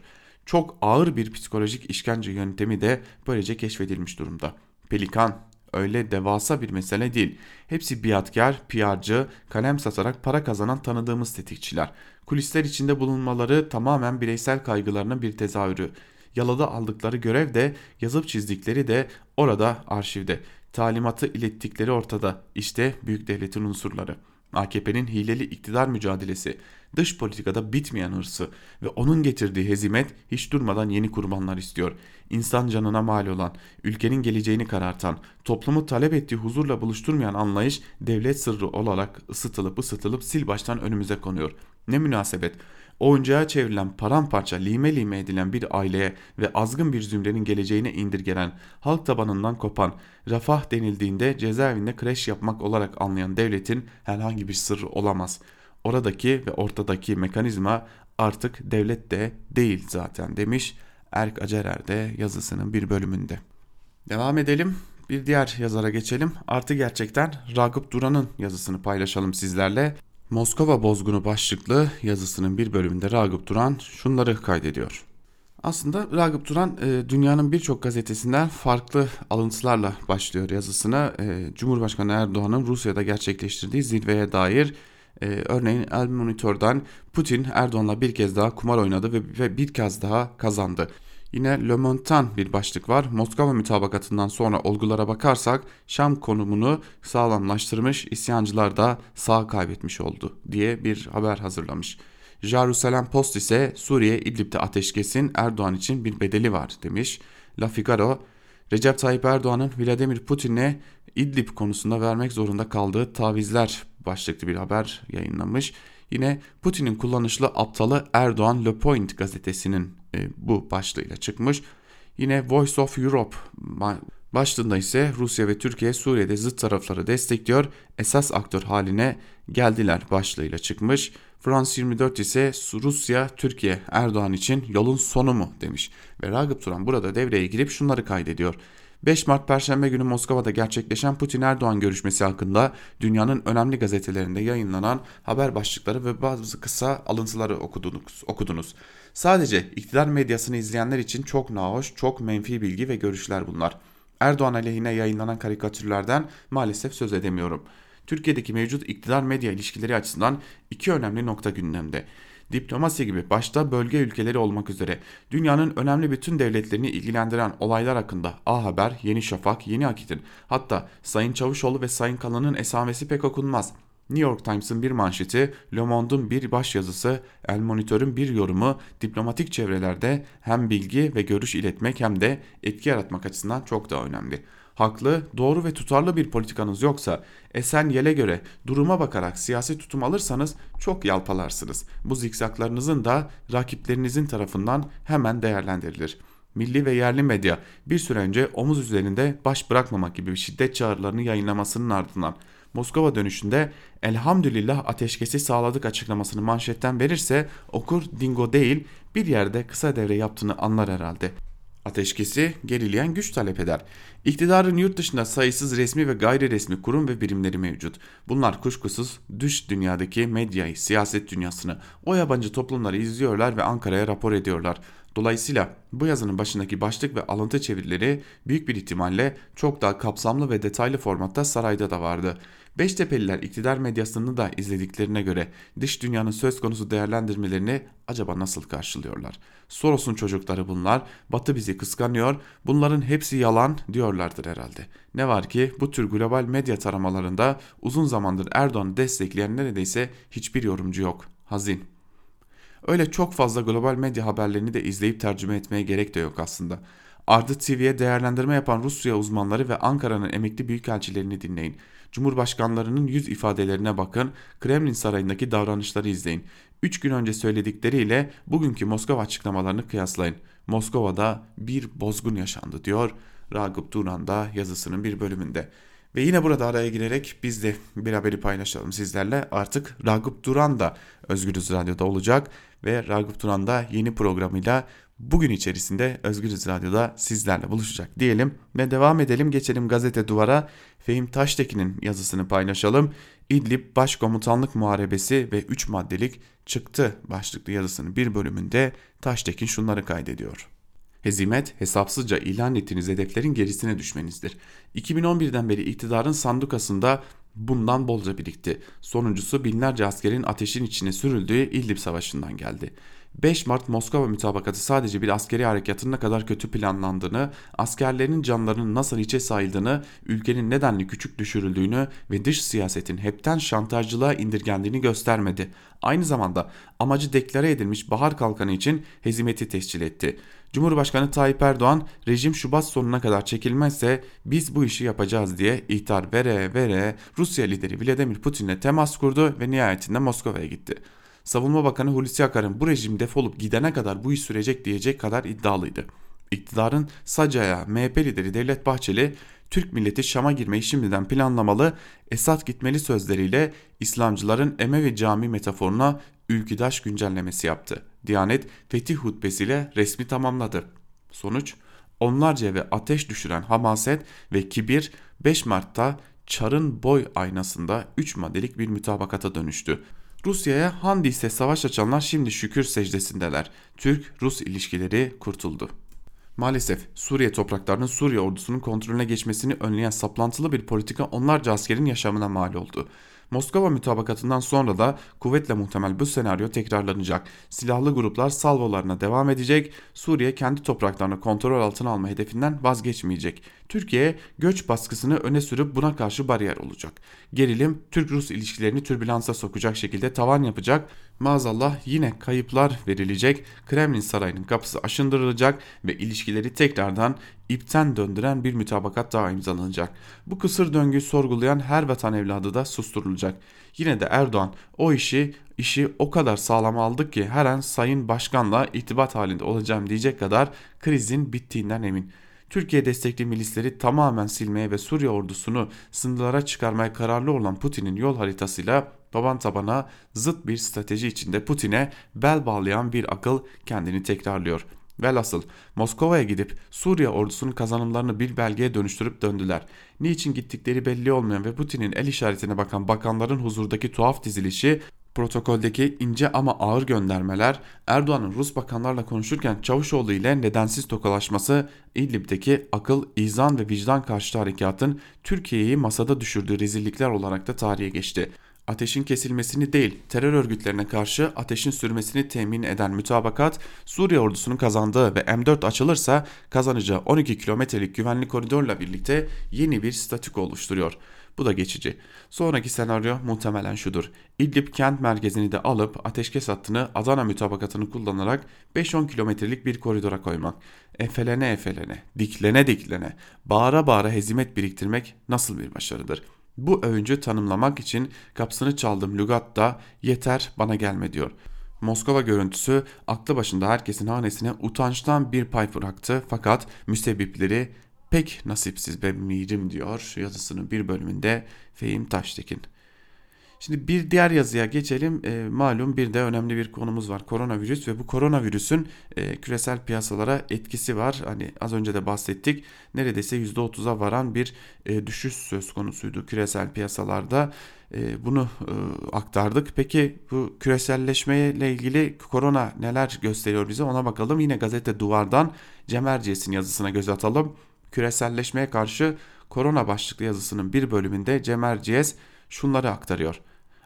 Speaker 2: Çok ağır bir psikolojik işkence yöntemi de böylece keşfedilmiş durumda. Pelikan öyle devasa bir mesele değil. Hepsi biatkar, PR'cı, kalem satarak para kazanan tanıdığımız tetikçiler. Kulisler içinde bulunmaları tamamen bireysel kaygılarının bir tezahürü. Yalada aldıkları görev de yazıp çizdikleri de orada arşivde. Talimatı ilettikleri ortada. İşte büyük devletin unsurları. AKP'nin hileli iktidar mücadelesi, dış politikada bitmeyen hırsı ve onun getirdiği hezimet hiç durmadan yeni kurbanlar istiyor. İnsan canına mal olan, ülkenin geleceğini karartan, toplumu talep ettiği huzurla buluşturmayan anlayış devlet sırrı olarak ısıtılıp ısıtılıp sil baştan önümüze konuyor. Ne münasebet oyuncağa çevrilen paramparça lime lime edilen bir aileye ve azgın bir zümrenin geleceğine indirgenen, halk tabanından kopan, refah denildiğinde cezaevinde kreş yapmak olarak anlayan devletin herhangi bir sırrı olamaz. Oradaki ve ortadaki mekanizma artık devlet de değil zaten demiş Erk Acerer de yazısının bir bölümünde. Devam edelim. Bir diğer yazara geçelim. Artı gerçekten Ragıp Duran'ın yazısını paylaşalım sizlerle. Moskova bozgunu başlıklı yazısının bir bölümünde Ragıp Duran şunları kaydediyor. Aslında Ragıp Duran e, dünyanın birçok gazetesinden farklı alıntılarla başlıyor yazısına. E, Cumhurbaşkanı Erdoğan'ın Rusya'da gerçekleştirdiği zirveye dair e, örneğin El Monitor'dan Putin Erdoğan'la bir kez daha kumar oynadı ve, ve bir kez daha kazandı. Yine Le Montan bir başlık var. Moskova mütabakatından sonra olgulara bakarsak Şam konumunu sağlamlaştırmış, isyancılar da sağ kaybetmiş oldu diye bir haber hazırlamış. Jerusalem Post ise Suriye İdlib'de ateşkesin Erdoğan için bir bedeli var demiş. La Figaro, Recep Tayyip Erdoğan'ın Vladimir Putin'e İdlib konusunda vermek zorunda kaldığı tavizler başlıklı bir haber yayınlamış. Yine Putin'in kullanışlı aptalı Erdoğan Le Point gazetesinin bu başlığıyla çıkmış. Yine Voice of Europe başlığında ise Rusya ve Türkiye Suriye'de zıt tarafları destekliyor, esas aktör haline geldiler başlığıyla çıkmış. Frans 24 ise Rusya, Türkiye, Erdoğan için yolun sonu mu demiş. Ve Ragıp Turan burada devreye girip şunları kaydediyor. 5 Mart Perşembe günü Moskova'da gerçekleşen Putin-Erdoğan görüşmesi hakkında dünyanın önemli gazetelerinde yayınlanan haber başlıkları ve bazı kısa alıntıları okudunuz. okudunuz. Sadece iktidar medyasını izleyenler için çok nahoş, çok menfi bilgi ve görüşler bunlar. Erdoğan aleyhine yayınlanan karikatürlerden maalesef söz edemiyorum. Türkiye'deki mevcut iktidar medya ilişkileri açısından iki önemli nokta gündemde. Diplomasi gibi başta bölge ülkeleri olmak üzere dünyanın önemli bütün devletlerini ilgilendiren olaylar hakkında A Haber, Yeni Şafak, Yeni Akit'in hatta Sayın Çavuşoğlu ve Sayın Kalan'ın esamesi pek okunmaz. New York Times'ın bir manşeti, Le Monde'un bir başyazısı, El Monitor'un bir yorumu diplomatik çevrelerde hem bilgi ve görüş iletmek hem de etki yaratmak açısından çok daha önemli haklı, doğru ve tutarlı bir politikanız yoksa esen yele göre duruma bakarak siyasi tutum alırsanız çok yalpalarsınız. Bu zikzaklarınızın da rakiplerinizin tarafından hemen değerlendirilir. Milli ve yerli medya bir süre önce omuz üzerinde baş bırakmamak gibi şiddet çağrılarını yayınlamasının ardından Moskova dönüşünde elhamdülillah ateşkesi sağladık açıklamasını manşetten verirse okur dingo değil bir yerde kısa devre yaptığını anlar herhalde. Ateşkesi gerileyen güç talep eder. İktidarın yurt dışında sayısız resmi ve gayri resmi kurum ve birimleri mevcut. Bunlar kuşkusuz dış dünyadaki medyayı, siyaset dünyasını, o yabancı toplumları izliyorlar ve Ankara'ya rapor ediyorlar. Dolayısıyla bu yazının başındaki başlık ve alıntı çevirileri büyük bir ihtimalle çok daha kapsamlı ve detaylı formatta sarayda da vardı. Beştepeliler iktidar medyasını da izlediklerine göre dış dünyanın söz konusu değerlendirmelerini acaba nasıl karşılıyorlar? Soros'un çocukları bunlar, Batı bizi kıskanıyor, bunların hepsi yalan diyorlardır herhalde. Ne var ki bu tür global medya taramalarında uzun zamandır Erdoğan'ı destekleyen neredeyse hiçbir yorumcu yok. Hazin. Öyle çok fazla global medya haberlerini de izleyip tercüme etmeye gerek de yok aslında. Ardı TV'ye değerlendirme yapan Rusya uzmanları ve Ankara'nın emekli büyükelçilerini dinleyin. Cumhurbaşkanlarının yüz ifadelerine bakın, Kremlin sarayındaki davranışları izleyin. 3 gün önce söyledikleriyle bugünkü Moskova açıklamalarını kıyaslayın. Moskova'da bir bozgun yaşandı diyor Ragıp Duran da yazısının bir bölümünde. Ve yine burada araya girerek biz de bir haberi paylaşalım sizlerle. Artık Ragıp Duran da Özgürüz Radyo'da olacak ve Ragıp Duran da yeni programıyla bugün içerisinde Özgürüz Radyo'da sizlerle buluşacak diyelim ve devam edelim geçelim gazete duvara Fehim Taştekin'in yazısını paylaşalım. İdlib Başkomutanlık Muharebesi ve 3 maddelik çıktı başlıklı yazısının bir bölümünde Taştekin şunları kaydediyor. Hezimet hesapsızca ilan ettiğiniz hedeflerin gerisine düşmenizdir. 2011'den beri iktidarın sandukasında bundan bolca birikti. Sonuncusu binlerce askerin ateşin içine sürüldüğü İdlib Savaşı'ndan geldi. 5 Mart Moskova mütabakatı sadece bir askeri harekatın ne kadar kötü planlandığını, askerlerin canlarının nasıl içe sayıldığını, ülkenin nedenli küçük düşürüldüğünü ve dış siyasetin hepten şantajcılığa indirgendiğini göstermedi. Aynı zamanda amacı deklare edilmiş bahar kalkanı için hezimeti tescil etti. Cumhurbaşkanı Tayyip Erdoğan rejim Şubat sonuna kadar çekilmezse biz bu işi yapacağız diye ihtar vere vere Rusya lideri Vladimir Putin'le temas kurdu ve nihayetinde Moskova'ya gitti. Savunma Bakanı Hulusi Akar'ın bu rejim defolup gidene kadar bu iş sürecek diyecek kadar iddialıydı. İktidarın Sacaya MHP lideri Devlet Bahçeli Türk milleti Şam'a girmeyi şimdiden planlamalı, Esad gitmeli sözleriyle İslamcıların Emevi cami metaforuna ülküdaş güncellemesi yaptı. Diyanet fetih hutbesiyle resmi tamamladı. Sonuç onlarca ve ateş düşüren hamaset ve kibir 5 Mart'ta Çar'ın boy aynasında 3 maddelik bir mütabakata dönüştü. Rusya'ya Handis'e savaş açanlar şimdi şükür secdesindeler. Türk-Rus ilişkileri kurtuldu. Maalesef Suriye topraklarının Suriye ordusunun kontrolüne geçmesini önleyen saplantılı bir politika onlarca askerin yaşamına mal oldu. Moskova mütabakatından sonra da kuvvetle muhtemel bu senaryo tekrarlanacak. Silahlı gruplar salvolarına devam edecek. Suriye kendi topraklarını kontrol altına alma hedefinden vazgeçmeyecek. Türkiye göç baskısını öne sürüp buna karşı bariyer olacak. Gerilim Türk-Rus ilişkilerini türbülansa sokacak şekilde tavan yapacak. Maazallah yine kayıplar verilecek. Kremlin sarayının kapısı aşındırılacak ve ilişkileri tekrardan ipten döndüren bir mütabakat daha imzalanacak. Bu kısır döngüyü sorgulayan her vatan evladı da susturulacak. Yine de Erdoğan o işi işi o kadar sağlam aldık ki her an Sayın Başkan'la itibat halinde olacağım diyecek kadar krizin bittiğinden emin. Türkiye destekli milisleri tamamen silmeye ve Suriye ordusunu sınırlara çıkarmaya kararlı olan Putin'in yol haritasıyla taban tabana zıt bir strateji içinde Putin'e bel bağlayan bir akıl kendini tekrarlıyor. Velhasıl Moskova'ya gidip Suriye ordusunun kazanımlarını bir belgeye dönüştürüp döndüler. Niçin gittikleri belli olmayan ve Putin'in el işaretine bakan bakanların huzurdaki tuhaf dizilişi Protokoldeki ince ama ağır göndermeler, Erdoğan'ın Rus bakanlarla konuşurken Çavuşoğlu ile nedensiz tokalaşması, İdlib'deki akıl, izan ve vicdan karşıtı harekatın Türkiye'yi masada düşürdüğü rezillikler olarak da tarihe geçti. Ateşin kesilmesini değil, terör örgütlerine karşı ateşin sürmesini temin eden mütabakat, Suriye ordusunun kazandığı ve M4 açılırsa kazanacağı 12 kilometrelik güvenli koridorla birlikte yeni bir statük oluşturuyor. Bu da geçici. Sonraki senaryo muhtemelen şudur. İdlib kent merkezini de alıp ateşkes hattını Adana mütabakatını kullanarak 5-10 kilometrelik bir koridora koymak. Efelene efelene, diklene diklene, bağıra bağıra hezimet biriktirmek nasıl bir başarıdır? Bu övüncü tanımlamak için kapsını çaldım lügatta yeter bana gelme diyor. Moskova görüntüsü aklı başında herkesin hanesine utançtan bir pay bıraktı fakat müsebbipleri pek nasipsiz be mirim diyor yazısının bir bölümünde Fehim Taştekin. Şimdi bir diğer yazıya geçelim. E, malum bir de önemli bir konumuz var. Koronavirüs ve bu koronavirüsün e, küresel piyasalara etkisi var. Hani az önce de bahsettik. Neredeyse %30'a varan bir e, düşüş söz konusuydu küresel piyasalarda. E, bunu e, aktardık. Peki bu küreselleşmeyle ilgili korona neler gösteriyor bize ona bakalım. Yine gazete Duvar'dan Cem yazısına göz atalım küreselleşmeye karşı korona başlıklı yazısının bir bölümünde Cem Erciyes şunları aktarıyor.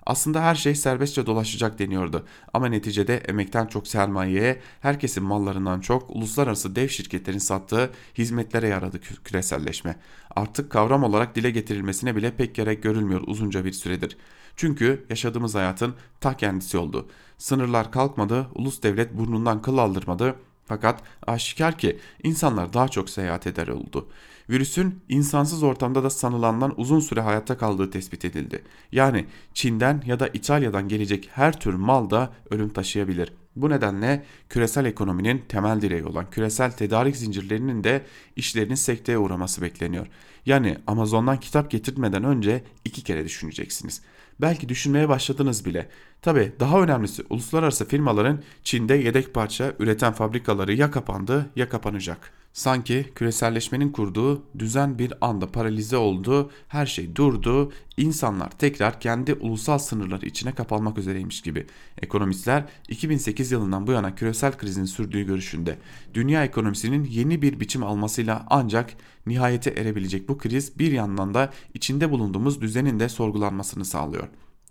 Speaker 2: Aslında her şey serbestçe dolaşacak deniyordu ama neticede emekten çok sermayeye, herkesin mallarından çok uluslararası dev şirketlerin sattığı hizmetlere yaradı küreselleşme. Artık kavram olarak dile getirilmesine bile pek gerek görülmüyor uzunca bir süredir. Çünkü yaşadığımız hayatın ta kendisi oldu. Sınırlar kalkmadı, ulus devlet burnundan kıl aldırmadı, fakat aşikar ki insanlar daha çok seyahat eder oldu. Virüsün insansız ortamda da sanılandan uzun süre hayatta kaldığı tespit edildi. Yani Çin'den ya da İtalya'dan gelecek her tür mal da ölüm taşıyabilir. Bu nedenle küresel ekonominin temel direği olan küresel tedarik zincirlerinin de işlerinin sekteye uğraması bekleniyor. Yani Amazon'dan kitap getirmeden önce iki kere düşüneceksiniz. Belki düşünmeye başladınız bile. Tabi daha önemlisi uluslararası firmaların Çin'de yedek parça üreten fabrikaları ya kapandı ya kapanacak. Sanki küreselleşmenin kurduğu düzen bir anda paralize oldu, her şey durdu, insanlar tekrar kendi ulusal sınırları içine kapanmak üzereymiş gibi. Ekonomistler 2008 yılından bu yana küresel krizin sürdüğü görüşünde. Dünya ekonomisinin yeni bir biçim almasıyla ancak nihayete erebilecek bu kriz bir yandan da içinde bulunduğumuz düzenin de sorgulanmasını sağlıyor.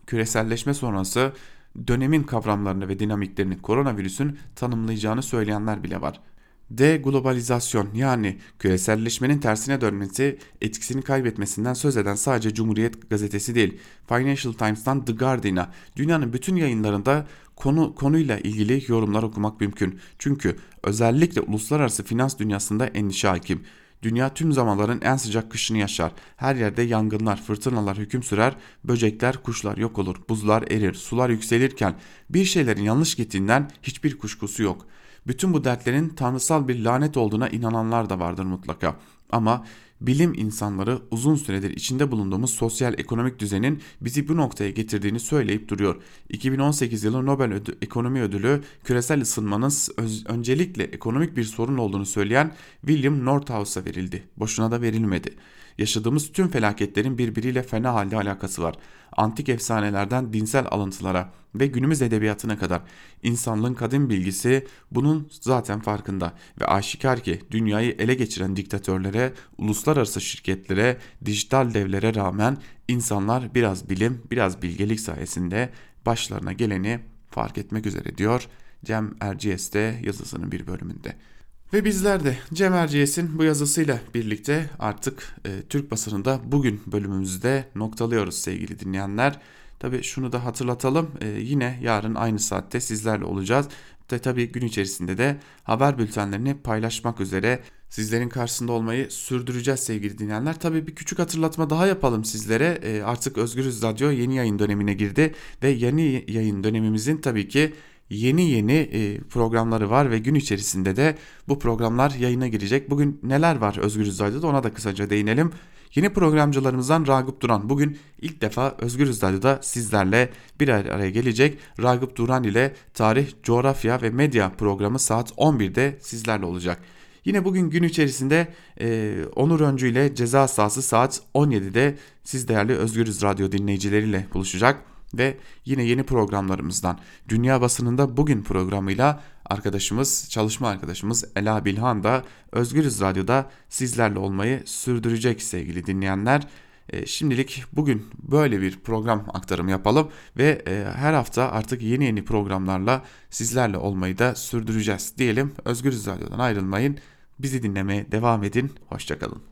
Speaker 2: Küreselleşme sonrası dönemin kavramlarını ve dinamiklerini koronavirüsün tanımlayacağını söyleyenler bile var. Deglobalizasyon yani küreselleşmenin tersine dönmesi etkisini kaybetmesinden söz eden sadece Cumhuriyet gazetesi değil Financial Times'tan The Guardian'a dünyanın bütün yayınlarında konu konuyla ilgili yorumlar okumak mümkün. Çünkü özellikle uluslararası finans dünyasında endişe hakim. Dünya tüm zamanların en sıcak kışını yaşar. Her yerde yangınlar, fırtınalar hüküm sürer, böcekler, kuşlar yok olur, buzlar erir, sular yükselirken bir şeylerin yanlış gittiğinden hiçbir kuşkusu yok.'' Bütün bu dertlerin tanrısal bir lanet olduğuna inananlar da vardır mutlaka. Ama bilim insanları uzun süredir içinde bulunduğumuz sosyal ekonomik düzenin bizi bu noktaya getirdiğini söyleyip duruyor. 2018 yılı Nobel Ödü Ekonomi Ödülü küresel ısınmanın öncelikle ekonomik bir sorun olduğunu söyleyen William Nordhaus'a verildi. Boşuna da verilmedi. Yaşadığımız tüm felaketlerin birbiriyle fena halde alakası var. Antik efsanelerden dinsel alıntılara ve günümüz edebiyatına kadar insanlığın kadim bilgisi bunun zaten farkında ve aşikar ki dünyayı ele geçiren diktatörlere, uluslararası şirketlere, dijital devlere rağmen insanlar biraz bilim, biraz bilgelik sayesinde başlarına geleni fark etmek üzere diyor Cem Erciyes'te yazısının bir bölümünde. Ve bizler de Cem Erciyes'in bu yazısıyla birlikte artık e, Türk basınında bugün bölümümüzde noktalıyoruz sevgili dinleyenler. Tabi şunu da hatırlatalım e, yine yarın aynı saatte sizlerle olacağız. Ve tabi gün içerisinde de haber bültenlerini paylaşmak üzere sizlerin karşısında olmayı sürdüreceğiz sevgili dinleyenler. Tabii bir küçük hatırlatma daha yapalım sizlere. E, artık Özgürüz Radyo yeni yayın dönemine girdi ve yeni yayın dönemimizin tabii ki yeni yeni e, programları var ve gün içerisinde de bu programlar yayına girecek. Bugün neler var Özgürüz Radyo'da ona da kısaca değinelim. Yeni programcılarımızdan Ragıp Duran bugün ilk defa Özgürüz Radyo'da sizlerle bir araya gelecek. Ragıp Duran ile tarih, coğrafya ve medya programı saat 11'de sizlerle olacak. Yine bugün gün içerisinde e, Onur Öncü ile ceza sahası saat 17'de siz değerli Özgürüz Radyo dinleyicileriyle buluşacak ve yine yeni programlarımızdan Dünya Basınında Bugün programıyla arkadaşımız, çalışma arkadaşımız Ela Bilhan da Özgürüz Radyo'da sizlerle olmayı sürdürecek sevgili dinleyenler. E, şimdilik bugün böyle bir program aktarımı yapalım ve e, her hafta artık yeni yeni programlarla sizlerle olmayı da sürdüreceğiz diyelim. Özgürüz Radyo'dan ayrılmayın. Bizi dinlemeye devam edin. Hoşçakalın.